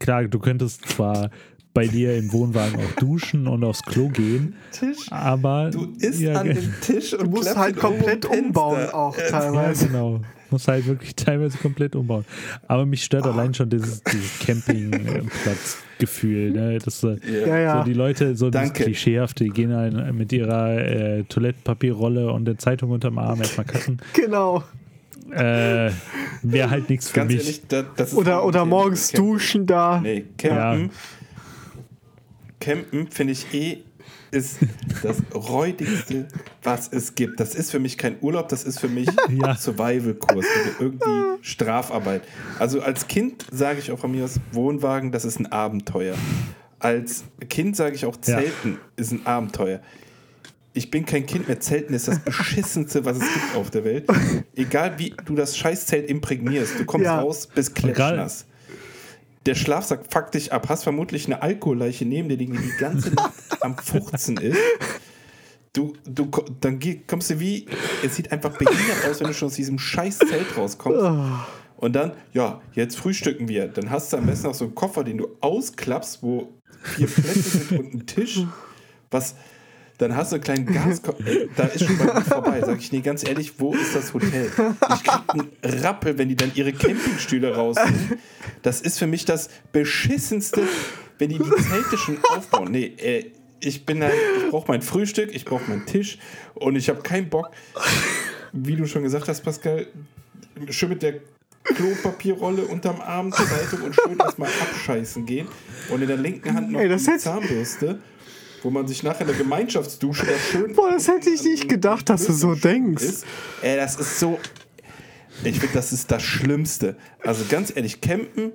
klar, du könntest zwar bei dir im Wohnwagen auch duschen und aufs Klo gehen. Tisch. Aber du isst ja, an dem Tisch und musst halt komplett umbauen auch teilweise. Ja, genau. Muss halt wirklich teilweise komplett umbauen. Aber mich stört oh. allein schon dieses, dieses Campingplatzgefühl. Ne? Das, ja. Ja. So die Leute, so das Klischeehafte, die gehen halt mit ihrer äh, Toilettenpapierrolle und der Zeitung unterm Arm erstmal kacken. Genau. Äh, Wäre halt nichts für mich. Ehrlich, das, das oder oder morgens Campen. duschen da. Nee, campen. Campen finde ich eh ist das räudigste, was es gibt. Das ist für mich kein Urlaub, das ist für mich ja. Survival-Kurs, irgendwie Strafarbeit. Also als Kind sage ich auch von mir aus, Wohnwagen, das ist ein Abenteuer. Als Kind sage ich auch, Zelten ja. ist ein Abenteuer. Ich bin kein Kind mehr. Zelten ist das beschissenste, was es gibt auf der Welt. Egal wie du das Scheißzelt imprägnierst, du kommst ja. raus, bist klatschnass der Schlafsack fuckt dich ab, hast vermutlich eine Alkoholleiche neben dir, die die ganze Nacht am Fuchzen ist. Du, du, dann kommst du wie, es sieht einfach behindert aus, wenn du schon aus diesem scheiß Zelt rauskommst. Und dann, ja, jetzt frühstücken wir. Dann hast du am besten noch so einen Koffer, den du ausklappst, wo vier Plätze sind und ein Tisch. Was, dann hast du einen kleinen Gaskopf. Da ist schon mal vorbei. Sag ich, nee, ganz ehrlich, wo ist das Hotel? Ich krieg einen Rappel, wenn die dann ihre Campingstühle rausnehmen. Das ist für mich das Beschissenste, wenn die die Zelte schon aufbauen. Nee, äh, ich bin halt, ich brauche mein Frühstück, ich brauche meinen Tisch und ich habe keinen Bock, wie du schon gesagt hast, Pascal, schön mit der Klopapierrolle unterm Arm zur Zeitung und schön erstmal abscheißen gehen und in der linken Hand noch Ey, die Zahnbürste wo man sich nachher in der Gemeinschaftsdusche da schön. Boah, das hätte ich nicht gedacht, dass du so denkst. Ist. Ey, das ist so. Ich finde, das ist das Schlimmste. Also ganz ehrlich, campen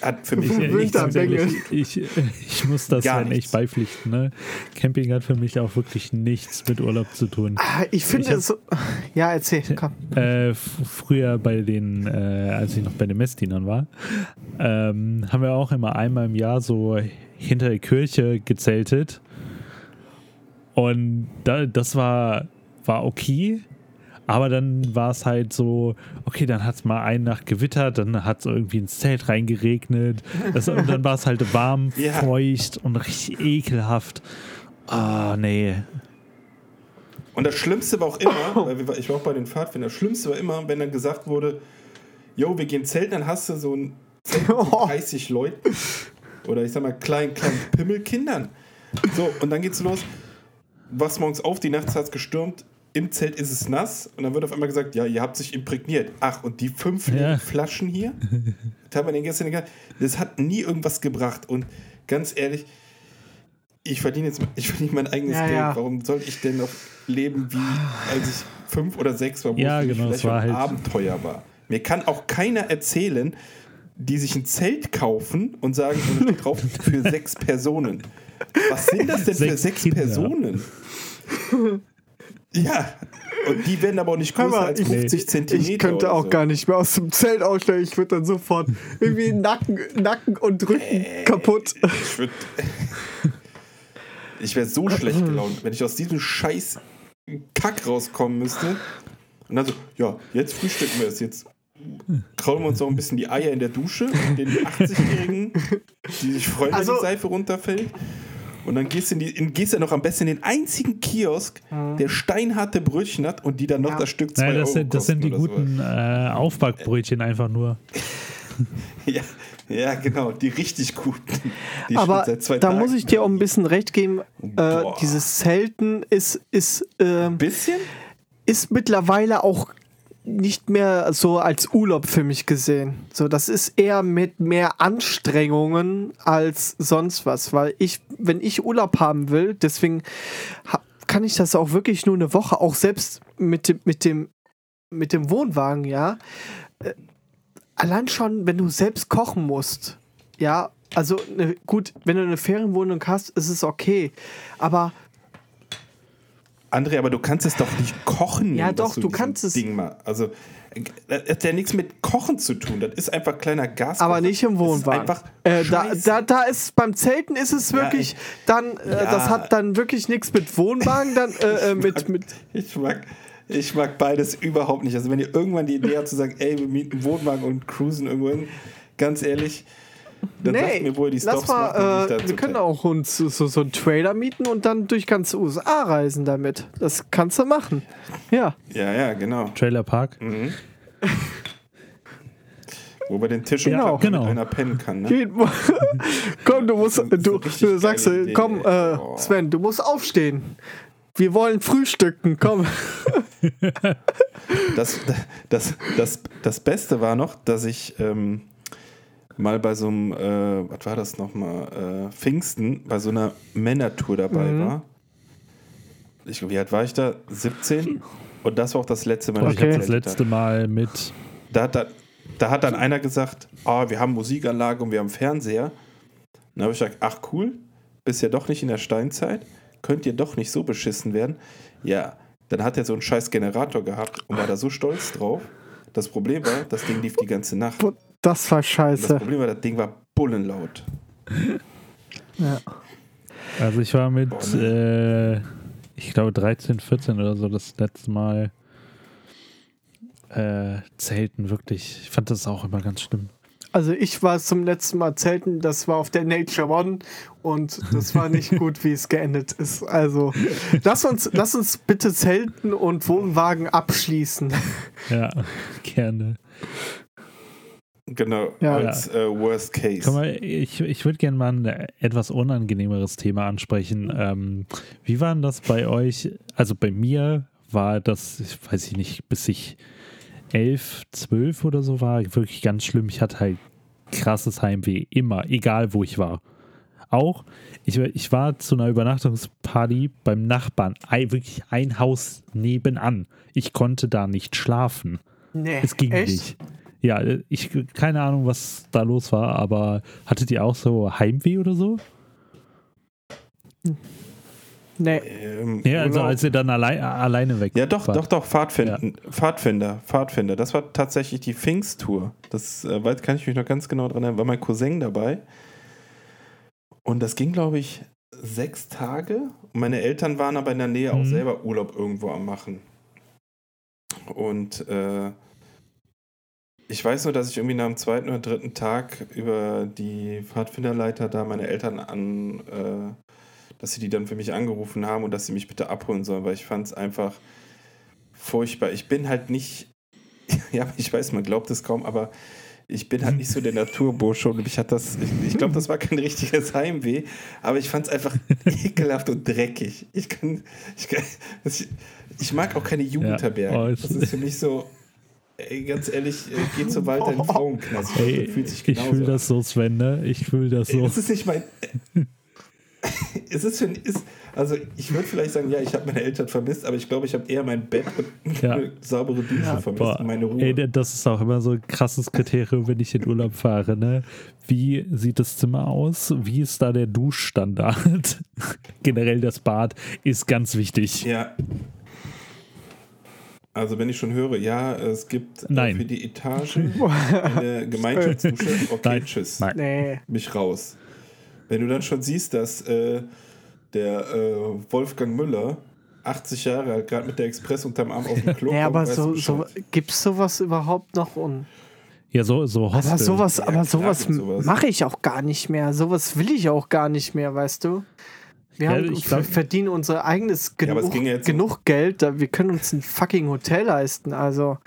hat für mich nichts ehrlich, ich, ich muss das Gar halt echt beipflichten. Ne? Camping hat für mich auch wirklich nichts mit Urlaub zu tun. Ah, ich finde es so. Ja, erzähl, komm. Äh, früher bei den, äh, als ich noch bei den Messdienern war, ähm, haben wir auch immer einmal im Jahr so hinter der Kirche gezeltet und da, das war, war okay. Aber dann war es halt so, okay, dann hat es mal eine Nacht gewittert, dann hat es irgendwie ins Zelt reingeregnet. Das, und dann war es halt warm, ja. feucht und richtig ekelhaft. Ah, oh, nee. Und das Schlimmste war auch immer, weil ich war auch bei den Pfadfindern, das Schlimmste war immer, wenn dann gesagt wurde, jo, wir gehen zelten, dann hast du so ein Zelt mit 30 Leuten. Oder ich sag mal, kleinen, kleinen Pimmelkindern. So, und dann geht's los wachst morgens auf, die Nacht hat es gestürmt, im Zelt ist es nass und dann wird auf einmal gesagt, ja, ihr habt sich imprägniert. Ach, und die fünf ja. Flaschen hier, das haben wir den gestern gehabt, das hat nie irgendwas gebracht und ganz ehrlich, ich verdiene jetzt ich verdiene mein eigenes ja, Geld. Ja. Warum soll ich denn noch leben, wie als ich fünf oder sechs war, wo ja, genau, vielleicht war ein halt Abenteuer war? Mir kann auch keiner erzählen, die sich ein Zelt kaufen und sagen, und drauf, für sechs Personen. Was sind das denn sechs für sechs Kinder. Personen? Ja, und die werden aber auch nicht größer mal, als 50 Zentimeter. Ich könnte auch so. gar nicht mehr aus dem Zelt aussteigen. Ich würde dann sofort irgendwie Nacken, Nacken und Rücken äh, kaputt. Ich würde. Ich wäre so schlecht gelaunt, wenn ich aus diesem scheiß Kack rauskommen müsste. Und dann so, ja, jetzt frühstücken wir es. Jetzt kraulen wir uns noch ein bisschen die Eier in der Dusche, den 80-Jährigen, die sich freuen, also, wenn die Seife runterfällt. Und dann gehst du, in die, in, gehst du noch am besten in den einzigen Kiosk, mhm. der steinharte Brötchen hat und die dann noch ja. das Stück zwei Nein, das Euro sind, das sind die guten äh, Aufbackbrötchen einfach nur. ja, ja, genau, die richtig guten. Die Aber da Tagen muss ich dir auch ein bisschen recht geben. Äh, dieses Zelten ist, ist, äh, bisschen? ist mittlerweile auch nicht mehr so als Urlaub für mich gesehen. So, das ist eher mit mehr Anstrengungen als sonst was, weil ich, wenn ich Urlaub haben will, deswegen kann ich das auch wirklich nur eine Woche, auch selbst mit dem, mit dem, mit dem Wohnwagen, ja. Äh, allein schon, wenn du selbst kochen musst, ja, also ne, gut, wenn du eine Ferienwohnung hast, ist es okay, aber André, aber du kannst es doch nicht kochen. Ja, doch, du diesen kannst es- Ding mal, also, das hat ja nichts mit Kochen zu tun. Das ist einfach kleiner Gas. Aber nicht im Wohnwagen. einfach Äh, da, da, da ist beim Zelten ist es Ja, wirklich ich- dann, äh, Ja. das hat dann wirklich nichts mit Wohnwagen, dann äh, äh, mit, mit Ich mag, ich mag beides überhaupt nicht. Also wenn ihr irgendwann die Idee habt zu sagen, ey, wir mieten Wohnwagen und cruisen irgendwo hin, ganz ehrlich, dann sagt mir, wo ihr die lass Stops macht. und mal, ich äh, wir können auch uns so, so, so einen Trailer mieten und dann durch ganz USA reisen damit. Das kannst du machen. Ja. Ja, ja, genau. Trailer Park. Wo bei den Tisch Genau. und Genau. einer pennen kann, ne? Komm, du musst, du, du sagst, Idee, komm, äh, Oh. Sven, du musst aufstehen. Wir wollen frühstücken, komm. Das, das, das, das Beste war noch, dass ich ähm, mal bei so einem, äh, was war das nochmal, äh, Pfingsten, bei so einer Männertour dabei Mhm. war. Ich, wie alt war ich da? 17? Und das war auch das letzte Mal, dass Ich Okay. das letzte Mal mit. da hat, dann, da hat dann einer gesagt, ah, wir haben Musikanlage und wir haben Fernseher. Dann habe ich gesagt, ach cool, bist ja doch nicht in der Steinzeit, könnt ihr doch nicht so beschissen werden. Ja, dann hat er so einen scheiß Generator gehabt und war da so stolz drauf. Das Problem war, das Ding lief die ganze Nacht. Und Das war das scheiße. Problem war, das Ding war bullenlaut. Ja. Also ich war mit, äh, ich glaube 13, 14 oder so das letzte Mal äh, Zelten, wirklich. Ich fand das auch immer ganz schlimm. Also ich war zum letzten Mal zelten, das war auf der Nature One und das war nicht gut, wie es geendet ist. Also lass uns, lass uns bitte Zelten und Wohnwagen abschließen. Ja, gerne. Genau, Ja. als äh, Worst Case. Mal, ich, ich würde gerne mal ein etwas unangenehmeres Thema ansprechen. Ähm, wie war denn das bei euch? Also bei mir war das, ich weiß ich nicht, bis ich elf, zwölf oder so war, wirklich ganz schlimm. Ich hatte halt krasses Heimweh, immer, egal wo ich war. Auch, ich, ich war zu einer Übernachtungsparty beim Nachbarn, wirklich ein Haus nebenan. Ich konnte da nicht schlafen. Nee, Es ging echt? nicht. Ja, ich keine Ahnung, was da los war, aber hattet ihr auch so Heimweh oder so? Nee. Ähm, Ja, also als ihr dann allein, alleine weg Ja, doch, wart. doch, doch, Pfadfinder, Pfadfinder, Pfadfinder. Das war tatsächlich die Pfingsttour. Das äh, weiß, kann ich mich noch ganz genau dran erinnern. War mein Cousin dabei. Und das ging, glaube ich, sechs Tage. Und meine Eltern waren aber in der Nähe auch Mhm. selber Urlaub irgendwo am Machen. Und äh, ich weiß nur, dass ich irgendwie nach dem zweiten oder dritten Tag über die Pfadfinderleiter da meine Eltern an, äh, dass sie die dann für mich angerufen haben und dass sie mich bitte abholen sollen, weil ich fand es einfach furchtbar. Ich bin halt nicht, ja, ich weiß, man glaubt es kaum, aber ich bin halt nicht so der Naturbursche und mich hat das, ich, ich glaube, das war kein richtiges Heimweh, aber ich fand es einfach ekelhaft und dreckig. Ich kann, ich, kann, ich, ich mag auch keine Jugendherbergen. Ja, oh, das ist für mich so, ey, ganz ehrlich, äh, geht so weiter in Frauenknast. Ey, fühlt sich ich fühle das so, Sven, ne? Ich fühle das so. Es ist nicht mein. es ist für ist, also ich würde vielleicht sagen, ja, ich habe meine Eltern vermisst, aber ich glaube, ich habe eher mein Bett und Ja. eine saubere Dusche vermisst Boah, und meine Ruhe. ey, das ist auch immer so ein krasses Kriterium, wenn ich in Urlaub fahre, ne? Wie sieht das Zimmer aus? Wie ist da der Duschstandard? Generell das Bad ist ganz wichtig. ja. Also wenn ich schon höre, ja, es gibt äh, Nein. für die Etage eine Gemeinschaftsdusche, okay, Nein. tschüss. Nein. Nee. Mich raus. Wenn du dann schon siehst, dass äh, der äh, Wolfgang Müller 80 Jahre alt gerade mit der Express unterm Arm auf dem Klo kommt, aber so, so gibt es sowas überhaupt noch? Und, Ja, so, so Hostel. aber sowas, Ja, aber sowas, sowas. mache ich auch gar nicht mehr. Sowas will ich auch gar nicht mehr, weißt du? Wir Ja, haben, ich glaub- verdienen unser eigenes Ja, genug, ja jetzt um- genug Geld, da, wir können uns ein fucking Hotel leisten, also.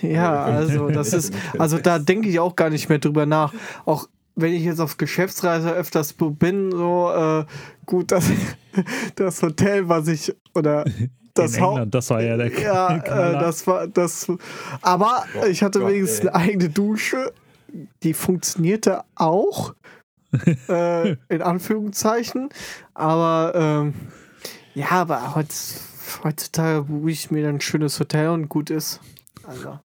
Ja, also das ist, also da denke ich auch gar nicht mehr drüber nach. Auch wenn ich jetzt auf Geschäftsreise öfters bin, so äh, gut, das, das Hotel, was ich oder das Haus. Das war ja der Ja, äh, das war das. Aber ich hatte Gott, wenigstens ey. eine eigene Dusche. Die funktionierte auch. Äh, in Anführungszeichen. Aber ähm, ja, aber heutz, heutzutage buche ich mir dann ein schönes Hotel und gut ist. Also.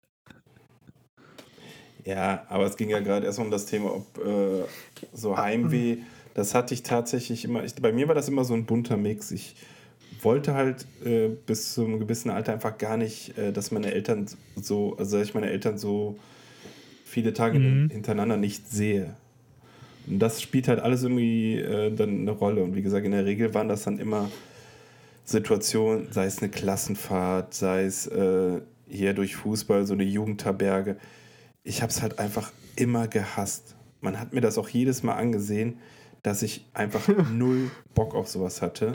Ja, aber es ging ja gerade erstmal um das Thema, ob äh, so Heimweh Das hatte ich tatsächlich immer. Ich, bei mir war das immer so ein bunter Mix. Ich wollte halt äh, bis zu einem gewissen Alter einfach gar nicht, äh, dass meine Eltern so, also dass ich meine Eltern so viele Tage Mhm. hintereinander nicht sehe. Und das spielt halt alles irgendwie äh, dann eine Rolle. Und wie gesagt, in der Regel waren das dann immer Situationen, sei es eine Klassenfahrt, sei es äh, hier durch Fußball, so eine Jugendherberge. Ich habe es halt einfach immer gehasst. Man hat mir das auch jedes Mal angesehen, dass ich einfach null Bock auf sowas hatte.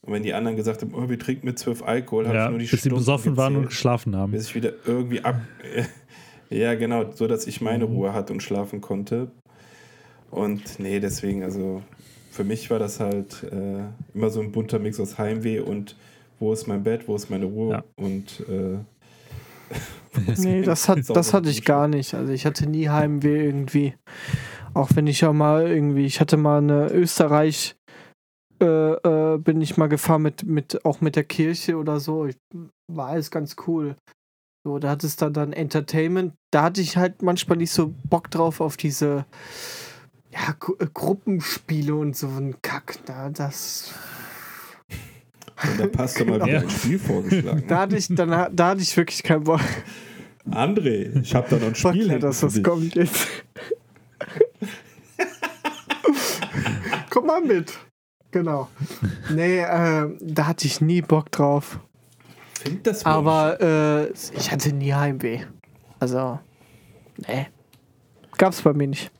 Und wenn die anderen gesagt haben, oh, wir trinken mit zwölf Alkohol, habe Ja, ich nur die bis sie Stunden besoffen waren und gezählt, geschlafen haben. bis ich wieder irgendwie ab... ja, genau, so dass ich meine Mhm. Ruhe hatte und schlafen konnte. Und nee, deswegen, also für mich war das halt äh, immer so ein bunter Mix aus Heimweh und wo ist mein Bett, wo ist meine Ruhe Ja. und äh, Nee, das, hat, das hatte ich gar nicht. Also ich hatte nie Heimweh irgendwie. Auch wenn ich ja mal irgendwie, ich hatte mal eine Österreich, äh, äh, bin ich mal gefahren mit, mit, auch mit der Kirche oder so. Ich, war alles ganz cool. So, da hat es dann dann Entertainment. Da hatte ich halt manchmal nicht so Bock drauf auf diese ja, äh, Gruppenspiele und so ein Kack. Da, das, Und da passt doch mal wieder Ja. ein Spiel vorgeschlagen. da hatte ich, dann, da hatte ich wirklich keinen Bock. André, ich habe da noch ein Spiel hinten dass das dich. kommt jetzt. Komm mal mit. Genau. Nee, äh, da hatte ich nie Bock drauf. Find das Aber äh, ich hatte nie Heimweh. Also, nee. Gab's bei mir nicht.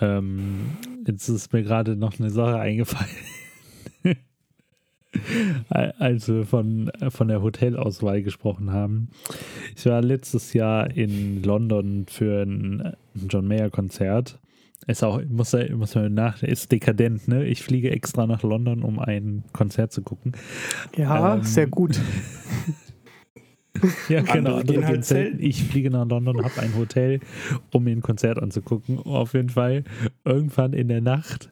Ähm, jetzt ist mir gerade noch eine Sache eingefallen. Als wir von, von der Hotelauswahl gesprochen haben. Ich war letztes Jahr in London für ein John Mayer Konzert. Ist auch, muss, muss man nach, ist dekadent, ne? Ich fliege extra nach London, um ein Konzert zu gucken. Ja, Ähm, sehr gut. Ja, genau. Andere gehen halt zelten. Ich fliege nach London, habe ein Hotel, um mir ein Konzert anzugucken. Auf jeden Fall, irgendwann in der Nacht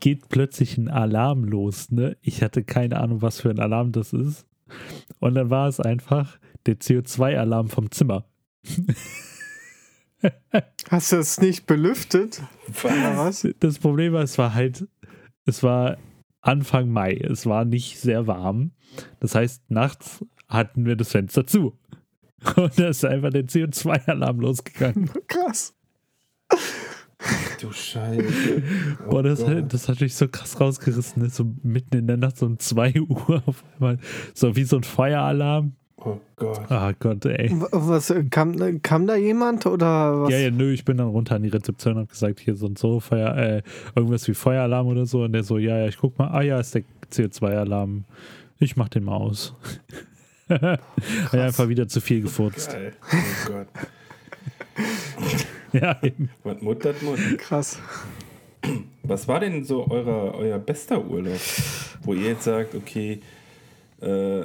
geht plötzlich ein Alarm los. Ne? Ich hatte keine Ahnung, was für ein Alarm das ist. Und dann war es einfach der CO2-Alarm vom Zimmer. Hast du es nicht belüftet? Was? Das Problem war, es war halt, es war Anfang Mai. Es war nicht sehr warm. Das heißt, nachts hatten wir das Fenster zu. Und da ist einfach der CO2-Alarm losgegangen. Krass. Du Scheiße. Oh Boah, das, Gott. das hat mich so krass rausgerissen. Ne? So mitten in der Nacht, so um 2 Uhr auf einmal. So wie so ein Feueralarm. Oh Gott. Ah Gott, ey. Was, kam, kam da jemand oder was? Ja, ja, nö, ich bin dann runter an die Rezeption und hab gesagt, hier so und so, Feuer, äh, irgendwas wie Feueralarm oder so. Und der so, ja, ja, ich guck mal, ah ja, ist der CO2-Alarm. Ich mach den mal aus. Hat einfach wieder zu viel gefurzt. Geil. Oh Gott. Ja, eben. Was muttert Mund. Krass. Was war denn so euer, euer bester Urlaub? Wo ihr jetzt sagt, okay, äh,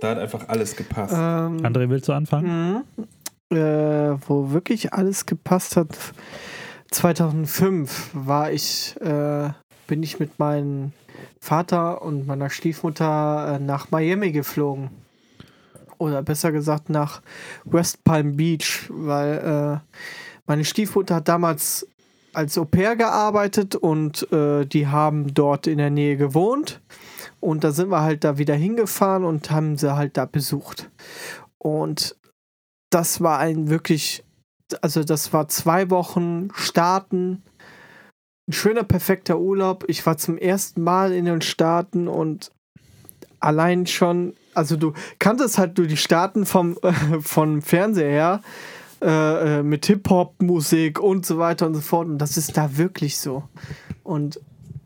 da hat einfach alles gepasst. Ähm, André, willst du anfangen? Mhm. Äh, wo wirklich alles gepasst hat. 2005 war ich, äh, bin ich mit meinem Vater und meiner Stiefmutter äh, nach Miami geflogen. Oder besser gesagt nach West Palm Beach, weil äh, meine Stiefmutter hat damals als Au pair gearbeitet und äh, die haben dort in der Nähe gewohnt. Und da sind wir halt da wieder hingefahren und haben sie halt da besucht. Und das war ein wirklich, also das war zwei Wochen Staaten, ein schöner, perfekter Urlaub. Ich war zum ersten Mal in den Staaten und allein schon, also du kanntest halt nur die Staaten vom, äh, vom Fernseher her, äh, äh, mit Hip-Hop-Musik und so weiter und so fort. Und das ist da wirklich so. Und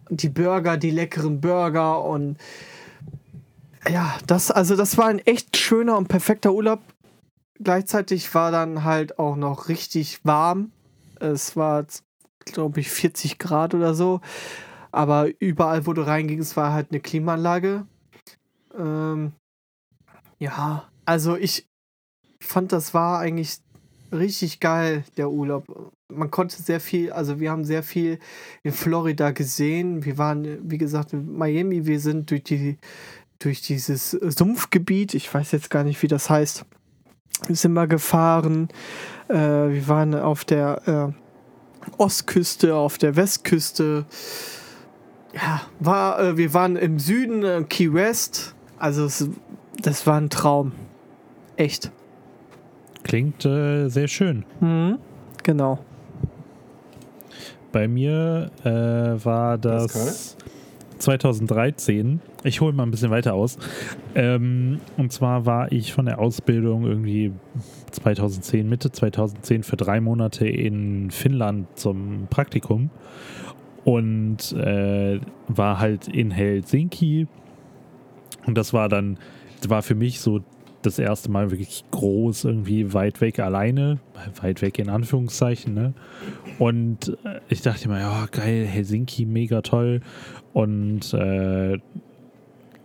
die Burger, die leckeren Burger und ja, das, also das war ein echt schöner und perfekter Urlaub. Gleichzeitig war dann halt auch noch richtig warm. Es war, glaube ich, 40 Grad oder so. Aber überall, wo du reingingst, war halt eine Klimaanlage. Ähm, ja, also ich fand, das war eigentlich richtig geil, der Urlaub. Man konnte sehr viel, also wir haben sehr viel in Florida gesehen. Wir waren, wie gesagt, in Miami. Wir sind durch die durch dieses Sumpfgebiet, ich weiß jetzt gar nicht, wie das heißt, sind wir gefahren. Äh, wir waren auf der Ostküste, auf der Westküste. Ja, war, äh, wir waren im Süden, äh, Key West. Also es, das war ein Traum. Echt. Klingt äh, sehr schön. Mhm. Genau. Bei mir äh, war das Das 2013. Ich hole mal ein bisschen weiter aus. Ähm, und zwar war ich von der Ausbildung irgendwie 2010, Mitte 2010 für drei Monate in Finnland zum Praktikum und äh, war halt in Helsinki. Und das war dann, war für mich so das erste Mal wirklich groß, irgendwie weit weg alleine, weit weg in Anführungszeichen, ne? Und äh, ich dachte mir, ja, geil, Helsinki, mega toll. Und äh,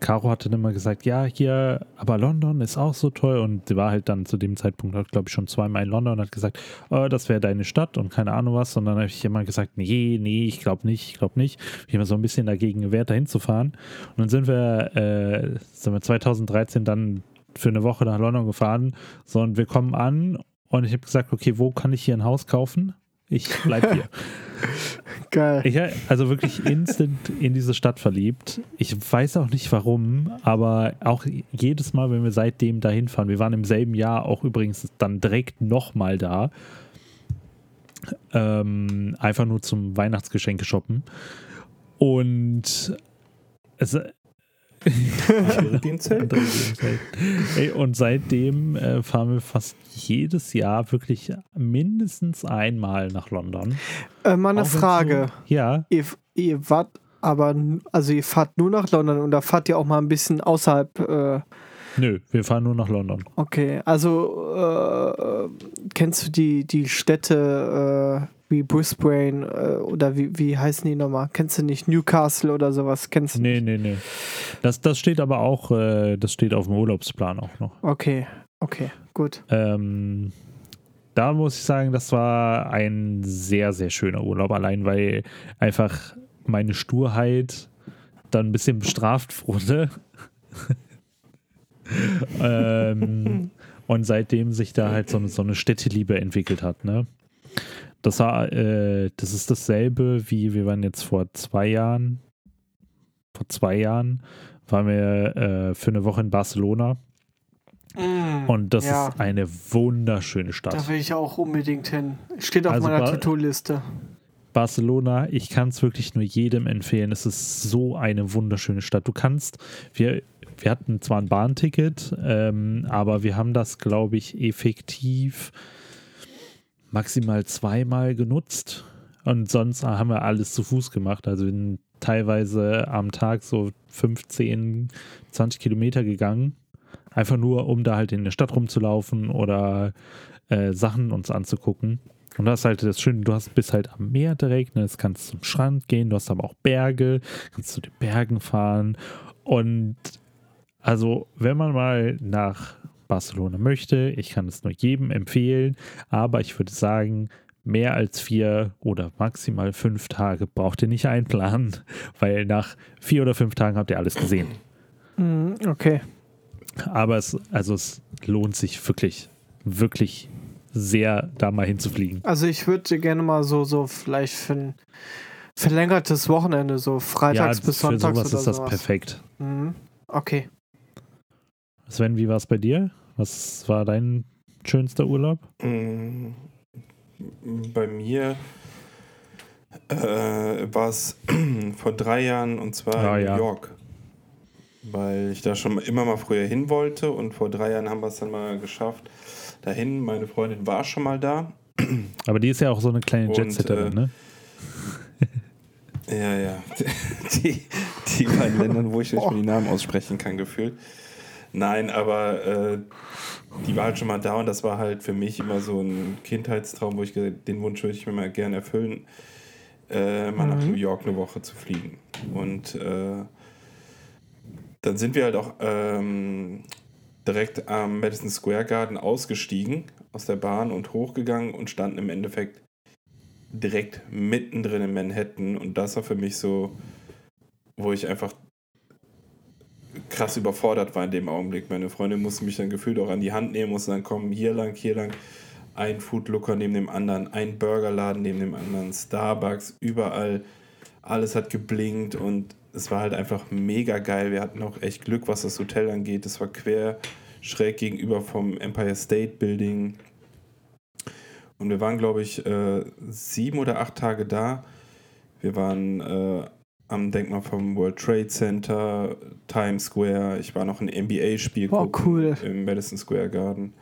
Caro hatte dann immer gesagt, ja, hier, aber London ist auch so toll. Und sie war halt dann zu dem Zeitpunkt, glaube ich, schon zweimal in London und hat gesagt, oh, das wäre deine Stadt und keine Ahnung was. Und dann habe ich immer gesagt, nee, nee, ich glaube nicht, ich glaube nicht. Ich habe so ein bisschen dagegen gewehrt, dahin zu fahren. Und dann sind wir, äh, sind wir 2013 dann für eine Woche nach London gefahren. So, und wir kommen an und ich habe gesagt, okay, wo kann ich hier ein Haus kaufen? Ich bleib hier. Geil. Ich, also wirklich instant in diese Stadt verliebt. Ich weiß auch nicht warum, aber auch jedes Mal, wenn wir seitdem dahin fahren, wir waren im selben Jahr auch übrigens dann direkt nochmal da. Ähm, einfach nur zum Weihnachtsgeschenke shoppen. Und es, Dienstfeld? Ey, und seitdem äh, fahren wir fast jedes Jahr wirklich mindestens einmal nach London. Äh, mal eine Auch Frage. So, ja, Ihr, ihr wart aber, also ihr fahrt nur nach London und da fahrt ihr auch mal ein bisschen außerhalb. Äh, nö, wir fahren nur nach London. okay, also äh, kennst du die, die Städte äh, wie Brisbane äh, oder wie, wie heißen die nochmal? Kennst du nicht Newcastle oder sowas? Kennst du Nee, nee, nee. Das, das steht aber auch, äh, das steht auf dem Urlaubsplan auch noch. Okay, okay, gut. Ähm, da muss ich sagen, das war ein sehr, sehr schöner Urlaub, allein weil einfach meine Sturheit dann ein bisschen bestraft wurde. ähm, und seitdem sich da halt so eine, so eine Städteliebe entwickelt hat, ne? Das war, äh, das ist dasselbe wie wir waren jetzt vor zwei Jahren. Vor zwei Jahren waren wir äh, für eine Woche in Barcelona. Und das Ja. ist eine wunderschöne Stadt. Da will ich auch unbedingt hin. Steht auf Also meiner Ba- To-Do-Liste. Barcelona, ich kann es wirklich nur jedem empfehlen. Es ist so eine wunderschöne Stadt. Du kannst, wir, wir hatten zwar ein Bahnticket, ähm, aber wir haben das, glaube ich, effektiv maximal zweimal genutzt. Und sonst haben wir alles zu Fuß gemacht. Also wir sind teilweise am Tag so 15, 20 Kilometer gegangen. Einfach nur, um da halt in der Stadt rumzulaufen oder äh, Sachen uns anzugucken. Und das ist halt das Schöne, du hast, bist halt am Meer direkt, ne? Jetzt kannst zum Strand gehen, du hast aber auch Berge, kannst zu den Bergen fahren. Und also, wenn man mal nach Barcelona möchte, ich kann es nur jedem empfehlen, aber ich würde sagen, mehr als vier oder maximal fünf Tage braucht ihr nicht einplanen, weil nach vier oder fünf Tagen habt ihr alles gesehen. Mhm, okay. Aber es, also es lohnt sich wirklich, wirklich sehr, da mal hinzufliegen. Also ich würde gerne mal so, so vielleicht für ein verlängertes Wochenende, so freitags bis für sonntags sowas oder ist das sowas. perfekt. Mhm. Okay. Sven, wie war es bei dir? Was war dein schönster Urlaub? Mm, Bei mir äh, war es vor drei Jahren und zwar Ah, in ja. New York. Weil ich da schon immer mal früher hin wollte und vor drei Jahren haben wir es dann mal geschafft. Dahin, meine Freundin war schon mal da. Aber die ist ja auch so eine kleine Jetsetterin, äh, ne? Ja, ja. Die, die beiden Ländern, wo ich nicht mehr die Namen aussprechen kann, gefühlt. Nein, aber äh, die war halt schon mal da und das war halt für mich immer so ein Kindheitstraum, wo ich den Wunsch würde ich mir mal gerne erfüllen, äh, mal nach New York eine Woche zu fliegen. Und äh, dann sind wir halt auch ähm, direkt am Madison Square Garden ausgestiegen aus der Bahn und hochgegangen und standen im Endeffekt direkt mittendrin in Manhattan und das war für mich so, wo ich einfach krass überfordert war in dem Augenblick. Meine Freundin musste mich dann gefühlt auch an die Hand nehmen, musste dann kommen, hier lang, hier lang. ein Foodlooker neben dem anderen, ein Burgerladen neben dem anderen, Starbucks, überall. Alles hat geblinkt und es war halt einfach mega geil. Wir hatten auch echt Glück, was das Hotel angeht. Es war quer schräg gegenüber vom Empire State Building. Und wir waren, glaube ich, äh, sieben oder acht Tage da. Wir waren äh, am Denkmal vom World Trade Center, Times Square. Ich war noch ein NBA-Spiel Oh, cool. im Madison Square Garden.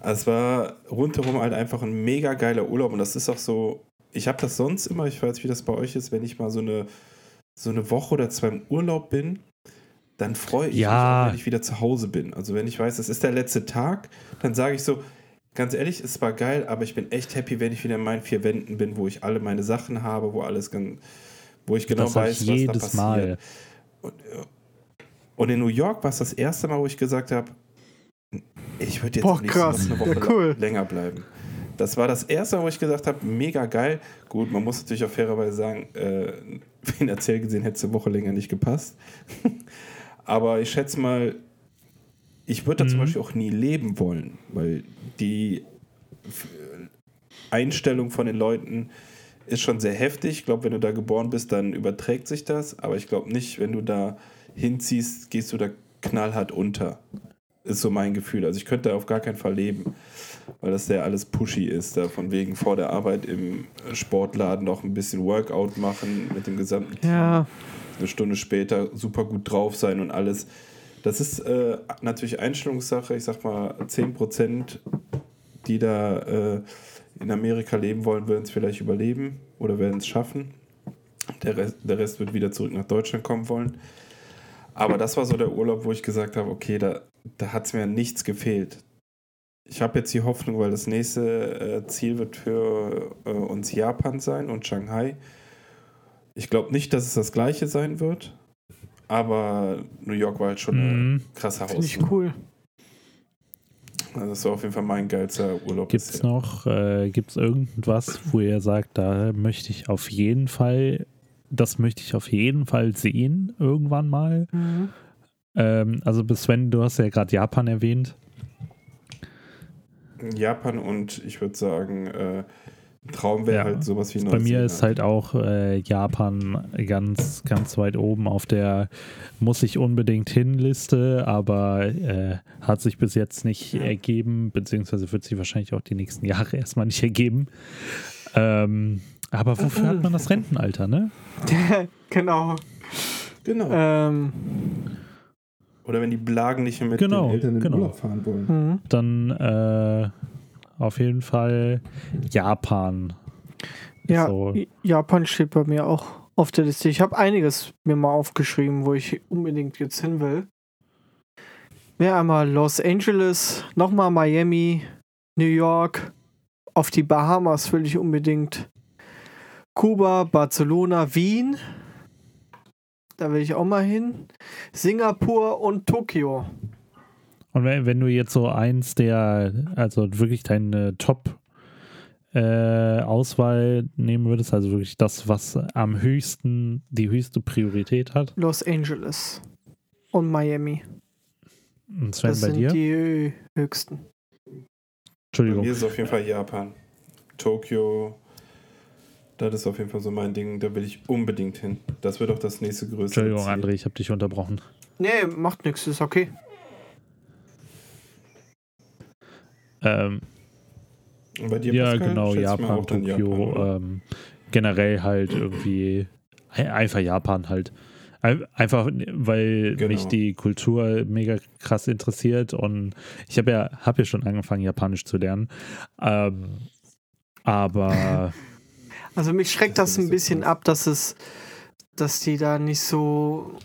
Also es war rundherum halt einfach ein mega geiler Urlaub und das ist auch so, ich habe das sonst immer, ich weiß, wie das bei euch ist, wenn ich mal so eine, so eine Woche oder zwei im Urlaub bin, dann freue ich Ja. mich auch, wenn ich wieder zu Hause bin. Also wenn ich weiß, es ist der letzte Tag, dann sage ich so, ganz ehrlich, es war geil, aber ich bin echt happy, wenn ich wieder in meinen vier Wänden bin, wo ich alle meine Sachen habe, wo alles ganz, wo ich genau das weiß, ich was da jedes passiert. Mal. Und, äh, und in New York war es das erste Mal, wo ich gesagt habe, ich würde jetzt Boah, krass. noch eine Woche Ja, cool. länger bleiben. Das war das erste Mal, wo ich gesagt habe, mega geil. Gut, man muss natürlich auch fairerweise sagen, äh, finanziell gesehen hätte es eine Woche länger nicht gepasst. Aber ich schätze mal, ich würde da zum Mhm. Beispiel auch nie leben wollen, weil die Einstellung von den Leuten ist schon sehr heftig. Ich glaube, wenn du da geboren bist, dann überträgt sich das. Aber ich glaube nicht, wenn du da hinziehst, gehst du da knallhart unter. Ist so mein Gefühl. Also ich könnte da auf gar keinen Fall leben, weil das sehr alles pushy ist. Da von wegen vor der Arbeit im Sportladen noch ein bisschen Workout machen mit dem gesamten Team Ja, eine Stunde später super gut drauf sein und alles. Das ist äh, natürlich Einstellungssache. Ich sag mal, 10%, die da äh, in Amerika leben wollen, werden es vielleicht überleben oder werden es schaffen. Der Rest, der Rest wird wieder zurück nach Deutschland kommen wollen. Aber das war so der Urlaub, wo ich gesagt habe, okay, da, da hat es mir nichts gefehlt. Ich habe jetzt die Hoffnung, weil das nächste äh, Ziel wird für äh, uns Japan sein und Shanghai. Ich glaube nicht, dass es das gleiche sein wird, aber New York war halt schon eine Mhm. krasse finde ich cool. Also das war auf jeden Fall mein geilster Urlaub Gibt es noch, äh, gibt es irgendwas, wo ihr sagt, da möchte ich auf jeden Fall, das möchte ich auf jeden Fall sehen, irgendwann mal? Mhm. Ähm, also bis Sven, du hast ja gerade Japan erwähnt. Japan und ich würde sagen, äh, Traum wäre Ja. halt sowas wie Bei mir ist halt auch äh, Japan ganz, ganz weit oben auf der muss ich unbedingt hin Liste, aber äh, hat sich bis jetzt nicht ergeben, beziehungsweise wird sich wahrscheinlich auch die nächsten Jahre erstmal nicht ergeben. Ähm, aber wofür hat man das Rentenalter, ne? genau. Genau. Ähm, Oder wenn die Blagen nicht mehr mit Genau, den Eltern in den genau. Urlaub fahren wollen. mhm. Dann äh, auf jeden Fall Japan. Ja, So. Japan steht bei mir auch auf der Liste. Ich habe einiges mir mal aufgeschrieben, wo ich unbedingt jetzt hin will. Wäre einmal Los Angeles, nochmal Miami, New York, auf die Bahamas will ich unbedingt. Kuba, Barcelona, Wien. Da will ich auch mal hin. Singapur und Tokio. Und wenn, wenn du jetzt so eins der, also wirklich deine Top äh, Auswahl nehmen würdest, also wirklich das, was am höchsten, die höchste Priorität hat. Los Angeles und Miami. Und Sven, Das bei sind dir? die höchsten. Bei Entschuldigung. mir ist auf jeden Fall Japan. Tokio, das ist auf jeden Fall so mein Ding, da will ich unbedingt hin. Das wird auch das nächste größere Entschuldigung, Ziel. André, ich habe dich unterbrochen. Nee, macht nichts, ist okay. Ähm, Und bei dir, ja, Pascal? genau, Japan, Tokio, Japan, ähm, generell halt irgendwie, ein- einfach Japan halt. Ein- Einfach, weil Genau. mich die Kultur mega krass interessiert und ich habe ja, hab ja schon angefangen, Japanisch zu lernen. Ähm, aber Also mich schreckt Das ein bisschen krass. ab, dass es, dass die da nicht so.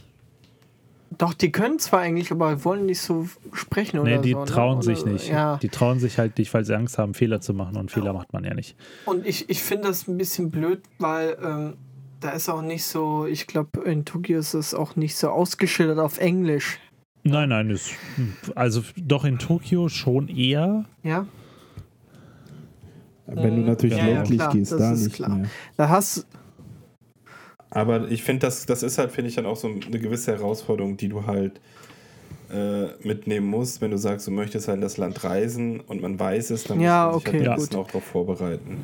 Doch, die können zwar eigentlich, aber wollen nicht so sprechen oder nee, die so. ne? trauen Oder sich nicht. Ja. Die trauen sich halt nicht, weil sie Angst haben, Fehler zu machen und Fehler macht man ja nicht. Und ich, ich finde das ein bisschen blöd, weil ähm, da ist auch nicht so, ich glaube, in Tokio ist es auch nicht so ausgeschildert auf Englisch. Nein, nein, ist, also doch in Tokio schon eher. Ja, Wenn du natürlich Ja, ja, ländlich klar, gehst, das da ist nicht klar. mehr. da hast Aber ich finde, das, das ist halt, finde ich, dann auch so eine gewisse Herausforderung, die du halt äh, mitnehmen muss, wenn du sagst, du möchtest halt in das Land reisen und man weiß es, dann Ja, muss man sich okay, halt gut. auch darauf vorbereiten.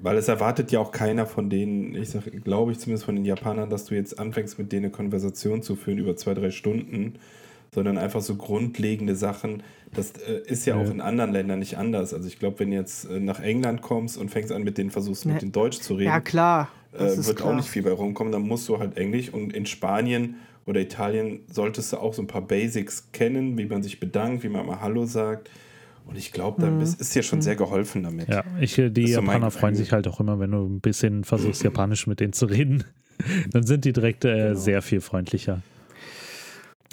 Weil es erwartet ja auch keiner von denen, ich sag, glaube ich zumindest von den Japanern, dass du jetzt anfängst, mit denen eine Konversation zu führen über zwei, drei Stunden, sondern einfach so grundlegende Sachen. Das äh, ist ja, Ja. auch in anderen Ländern nicht anders. Also ich glaube, wenn du jetzt äh, nach England kommst und fängst an, mit denen versuchst, Ne. mit denen Deutsch zu reden, Ja, klar. Äh, wird klar. auch nicht viel bei rumkommen. Dann musst du halt Englisch und in Spanien oder Italien solltest du auch so ein paar Basics kennen, wie man sich bedankt, wie man mal Hallo sagt. Und ich glaube, da Mhm. ist, dir schon sehr geholfen damit. Ja, ich, die so mein Japaner freuen sich halt auch immer, wenn du ein bisschen versuchst, Japanisch mit denen zu reden. Dann sind die direkt äh, Genau. sehr viel freundlicher.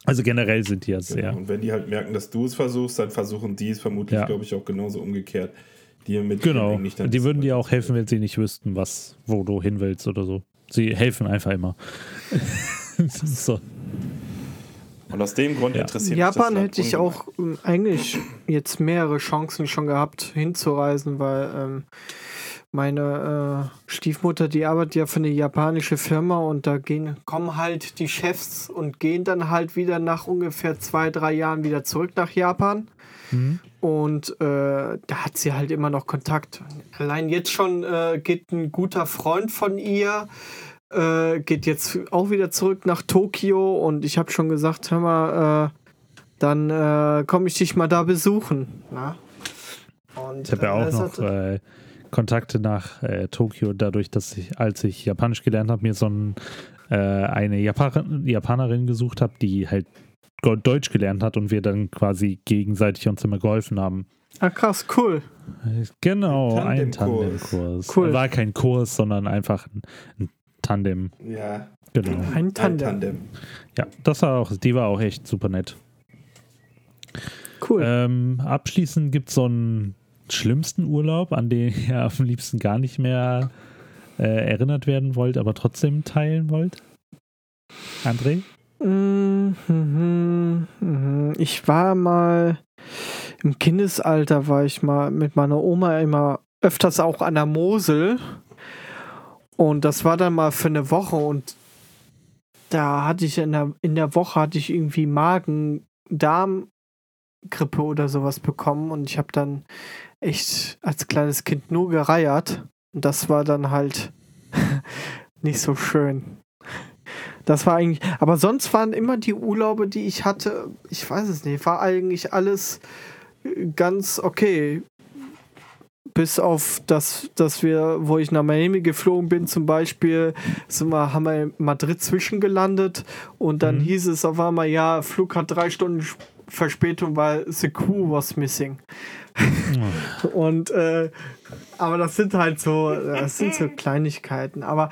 Also generell sind die ja sehr. Genau. Und wenn die halt merken, dass du es versuchst, dann versuchen die es vermutlich, Ja. glaube ich, auch genauso umgekehrt. Dir mit Genau. Dann Die würden dir auch helfen, wenn sie nicht wüssten, was, wo du hin willst oder so. Sie helfen einfach immer. so. Und aus dem Grund Ja. interessiert mich Japan das Land hätte ich auch ähm, eigentlich jetzt mehrere Chancen schon gehabt, hinzureisen, weil ähm, meine äh, Stiefmutter, die arbeitet ja für eine japanische Firma und da gehen, kommen halt die Chefs und gehen dann halt wieder nach ungefähr zwei, drei Jahren wieder zurück nach Japan. Mhm. Und äh, da hat sie halt immer noch Kontakt. Allein jetzt schon äh, geht ein guter Freund von ihr, äh, geht jetzt auch wieder zurück nach Tokio und ich habe schon gesagt, hör mal, äh, dann äh, komme ich dich mal da besuchen. Na? Und, Ich habe ja äh, auch noch Kontakte nach Tokio, dadurch, dass ich, als ich Japanisch gelernt habe, mir so ein, eine Japan Japanerin gesucht habe, die halt Deutsch gelernt hat und wir dann quasi gegenseitig uns immer geholfen haben. ah, krass, cool. Genau, ein Tandemkurs. Tandemkurs. Cool. War kein Kurs, sondern einfach ein, ein Tandem. Ja, Genau. Ein ein Tandem. Tandem. Ja, das war auch, die war auch echt super nett. Cool. Ähm, abschließend gibt es so einen schlimmsten Urlaub, an den ihr am liebsten gar nicht mehr äh, erinnert werden wollt, aber trotzdem teilen wollt? André? Ich war mal im Kindesalter, war ich mal mit meiner Oma immer öfters auch an der Mosel. Und das war dann mal für eine Woche und da hatte ich in der, in der Woche hatte ich irgendwie Magen-Darm-Grippe oder sowas bekommen und ich habe dann echt als kleines Kind nur gereiert. Und das war dann halt nicht so schön. Das war eigentlich, aber sonst waren immer die Urlaube, die ich hatte, ich weiß es nicht, war eigentlich alles äh, ganz okay. Bis auf das, dass wir, wo ich nach Miami geflogen bin, zum Beispiel, sind wir, haben wir in Madrid zwischengelandet und dann Mhm. hieß es auf einmal, ja, Flug hat drei Stunden Verspätung, weil the crew was missing. Und äh, aber das sind halt so, das sind so Kleinigkeiten. Aber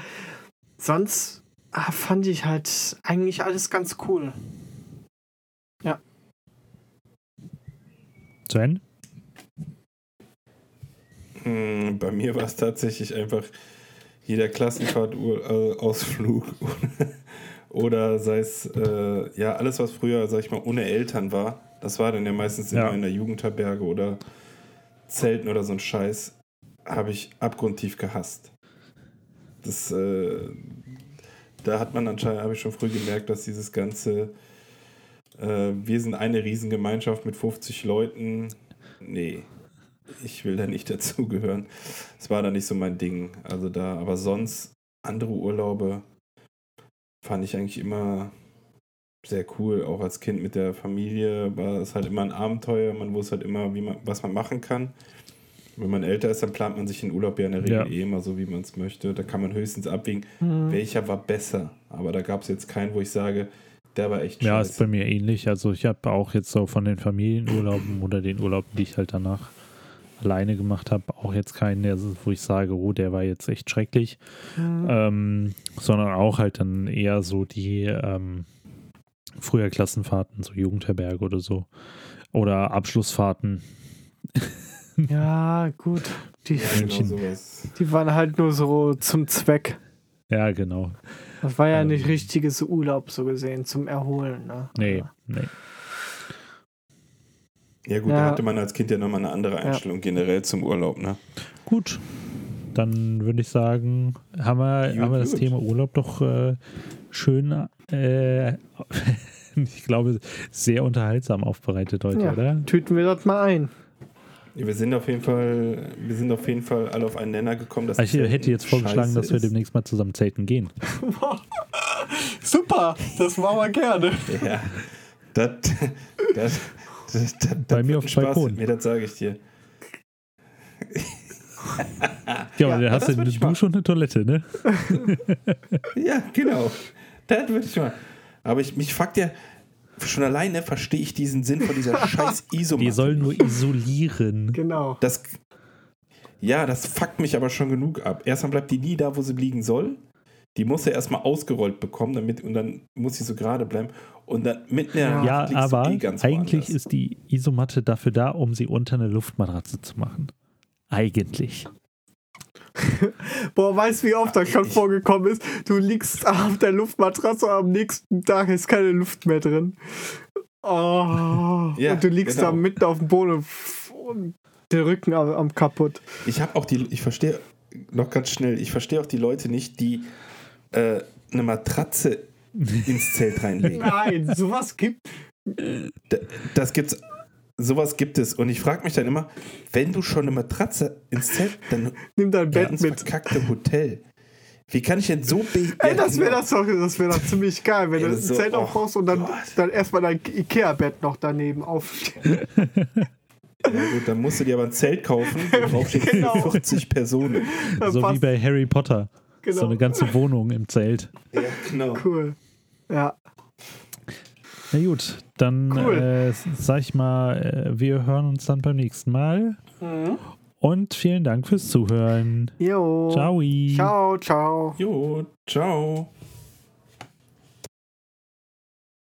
sonst ah, fand ich halt eigentlich alles ganz cool. Sven? Hm, Bei mir war es tatsächlich einfach jeder Klassenfahrt-Ausflug oder sei es äh, ja alles, was früher, sag ich mal, ohne Eltern war. Das war dann ja meistens Ja. immer in der Jugendherberge oder Zelten oder so ein Scheiß, habe ich abgrundtief gehasst. Das, äh, da hat man anscheinend, habe ich schon früh gemerkt, dass dieses ganze, äh, wir sind eine Riesengemeinschaft mit 50 Leuten, nee, ich will da nicht dazugehören. Es war da nicht so mein Ding. Also da, aber sonst andere Urlaube fand ich eigentlich immer sehr cool. Auch als Kind mit der Familie war es halt immer ein Abenteuer. Man wusste halt immer, wie man, was man machen kann. Wenn man älter ist, dann plant man sich den Urlaub ja in der Regel Ja. eh immer so, wie man es möchte. Da kann man höchstens abwägen, Mhm. welcher war besser. Aber da gab es jetzt keinen, wo ich sage, der war echt Ja, ist scheiße. bei mir ähnlich. Also ich habe auch jetzt so von den Familienurlauben oder den Urlauben, die ich halt danach alleine gemacht habe, auch jetzt keinen, der, wo ich sage, oh, der war jetzt echt schrecklich. Mhm. Ähm, sondern auch halt dann eher so die ähm, früher Klassenfahrten, so Jugendherberge oder so. Oder Abschlussfahrten. Ja, gut. Die, Ja, genau die waren halt nur so zum Zweck. Ja, genau. Das war ja Ähm. nicht richtiges Urlaub so gesehen, zum Erholen. Ne? Nee, nee. Ja gut, Ja. da hatte man als Kind ja nochmal eine andere Einstellung generell zum Urlaub, ne? Gut. Dann würde ich sagen, haben wir, Gut, haben wir das gut. Thema Urlaub doch äh, schön äh, ich glaube, sehr unterhaltsam aufbereitet heute, Ja, oder? tüten wir das mal ein. Ja, wir sind auf jeden Fall, wir sind auf jeden Fall alle auf einen Nenner gekommen, dass Ich hätte jetzt vorgeschlagen, dass wir ist. demnächst mal zusammen zelten gehen. Super, das machen wir gerne. Ja, das, das, das, das, Bei mir auf Spaß Balkon. mir, das sage ich dir. Ja, Ja, aber dann hast das du eine Dusche und eine Toilette, ne? Ja, genau. Das würde ich mal. Aber ich, mich fuckt ja, schon alleine verstehe ich diesen Sinn von dieser scheiß Isomatte. Die sollen nur isolieren. Genau. Das, ja, das fuckt mich aber schon genug ab. Erstmal bleibt die nie da, wo sie liegen soll. Die muss ja erstmal ausgerollt bekommen, damit, und dann muss sie so gerade bleiben. Und dann mit einer Ja, liegst du aber eh ganz eigentlich woanders. ist die Isomatte dafür da, um sie unter eine Luftmatratze zu machen. Eigentlich. Boah, weißt du, wie oft das schon vorgekommen ist? Du liegst auf der Luftmatratze und am nächsten Tag ist keine Luft mehr drin. Oh, Ja, und du liegst genau. da mitten auf dem Boden und der Rücken am, am kaputt. Ich habe auch die, ich verstehe noch ganz schnell, ich verstehe auch die Leute nicht, die äh, eine Matratze ins Zelt reinlegen. Nein, sowas gibt. Das gibt's. Sowas gibt es. Und ich frage mich dann immer, wenn du schon eine Matratze ins Zelt, dann Nimm dein ja, Bett ins mit. verkackte Hotel. Wie kann ich denn so Ey, das wäre genau. das doch, das wäre doch ziemlich geil, wenn Ey, du das ein so- Zelt oh aufbaust und dann, Gott. dann erstmal dein Ikea-Bett noch daneben aufstellen. Ja, gut, dann musst du dir aber ein Zelt kaufen, wo drauf steht Genau. für 40 Personen. So wie bei Harry Potter. Genau. So eine ganze Wohnung im Zelt. Ja, genau. Cool. Ja. Na gut, dann Cool. äh, sag ich mal, äh, wir hören uns dann beim nächsten Mal. Und vielen Dank fürs Zuhören. Jo. Ciao. Ciao, ciao. Jo, ciao.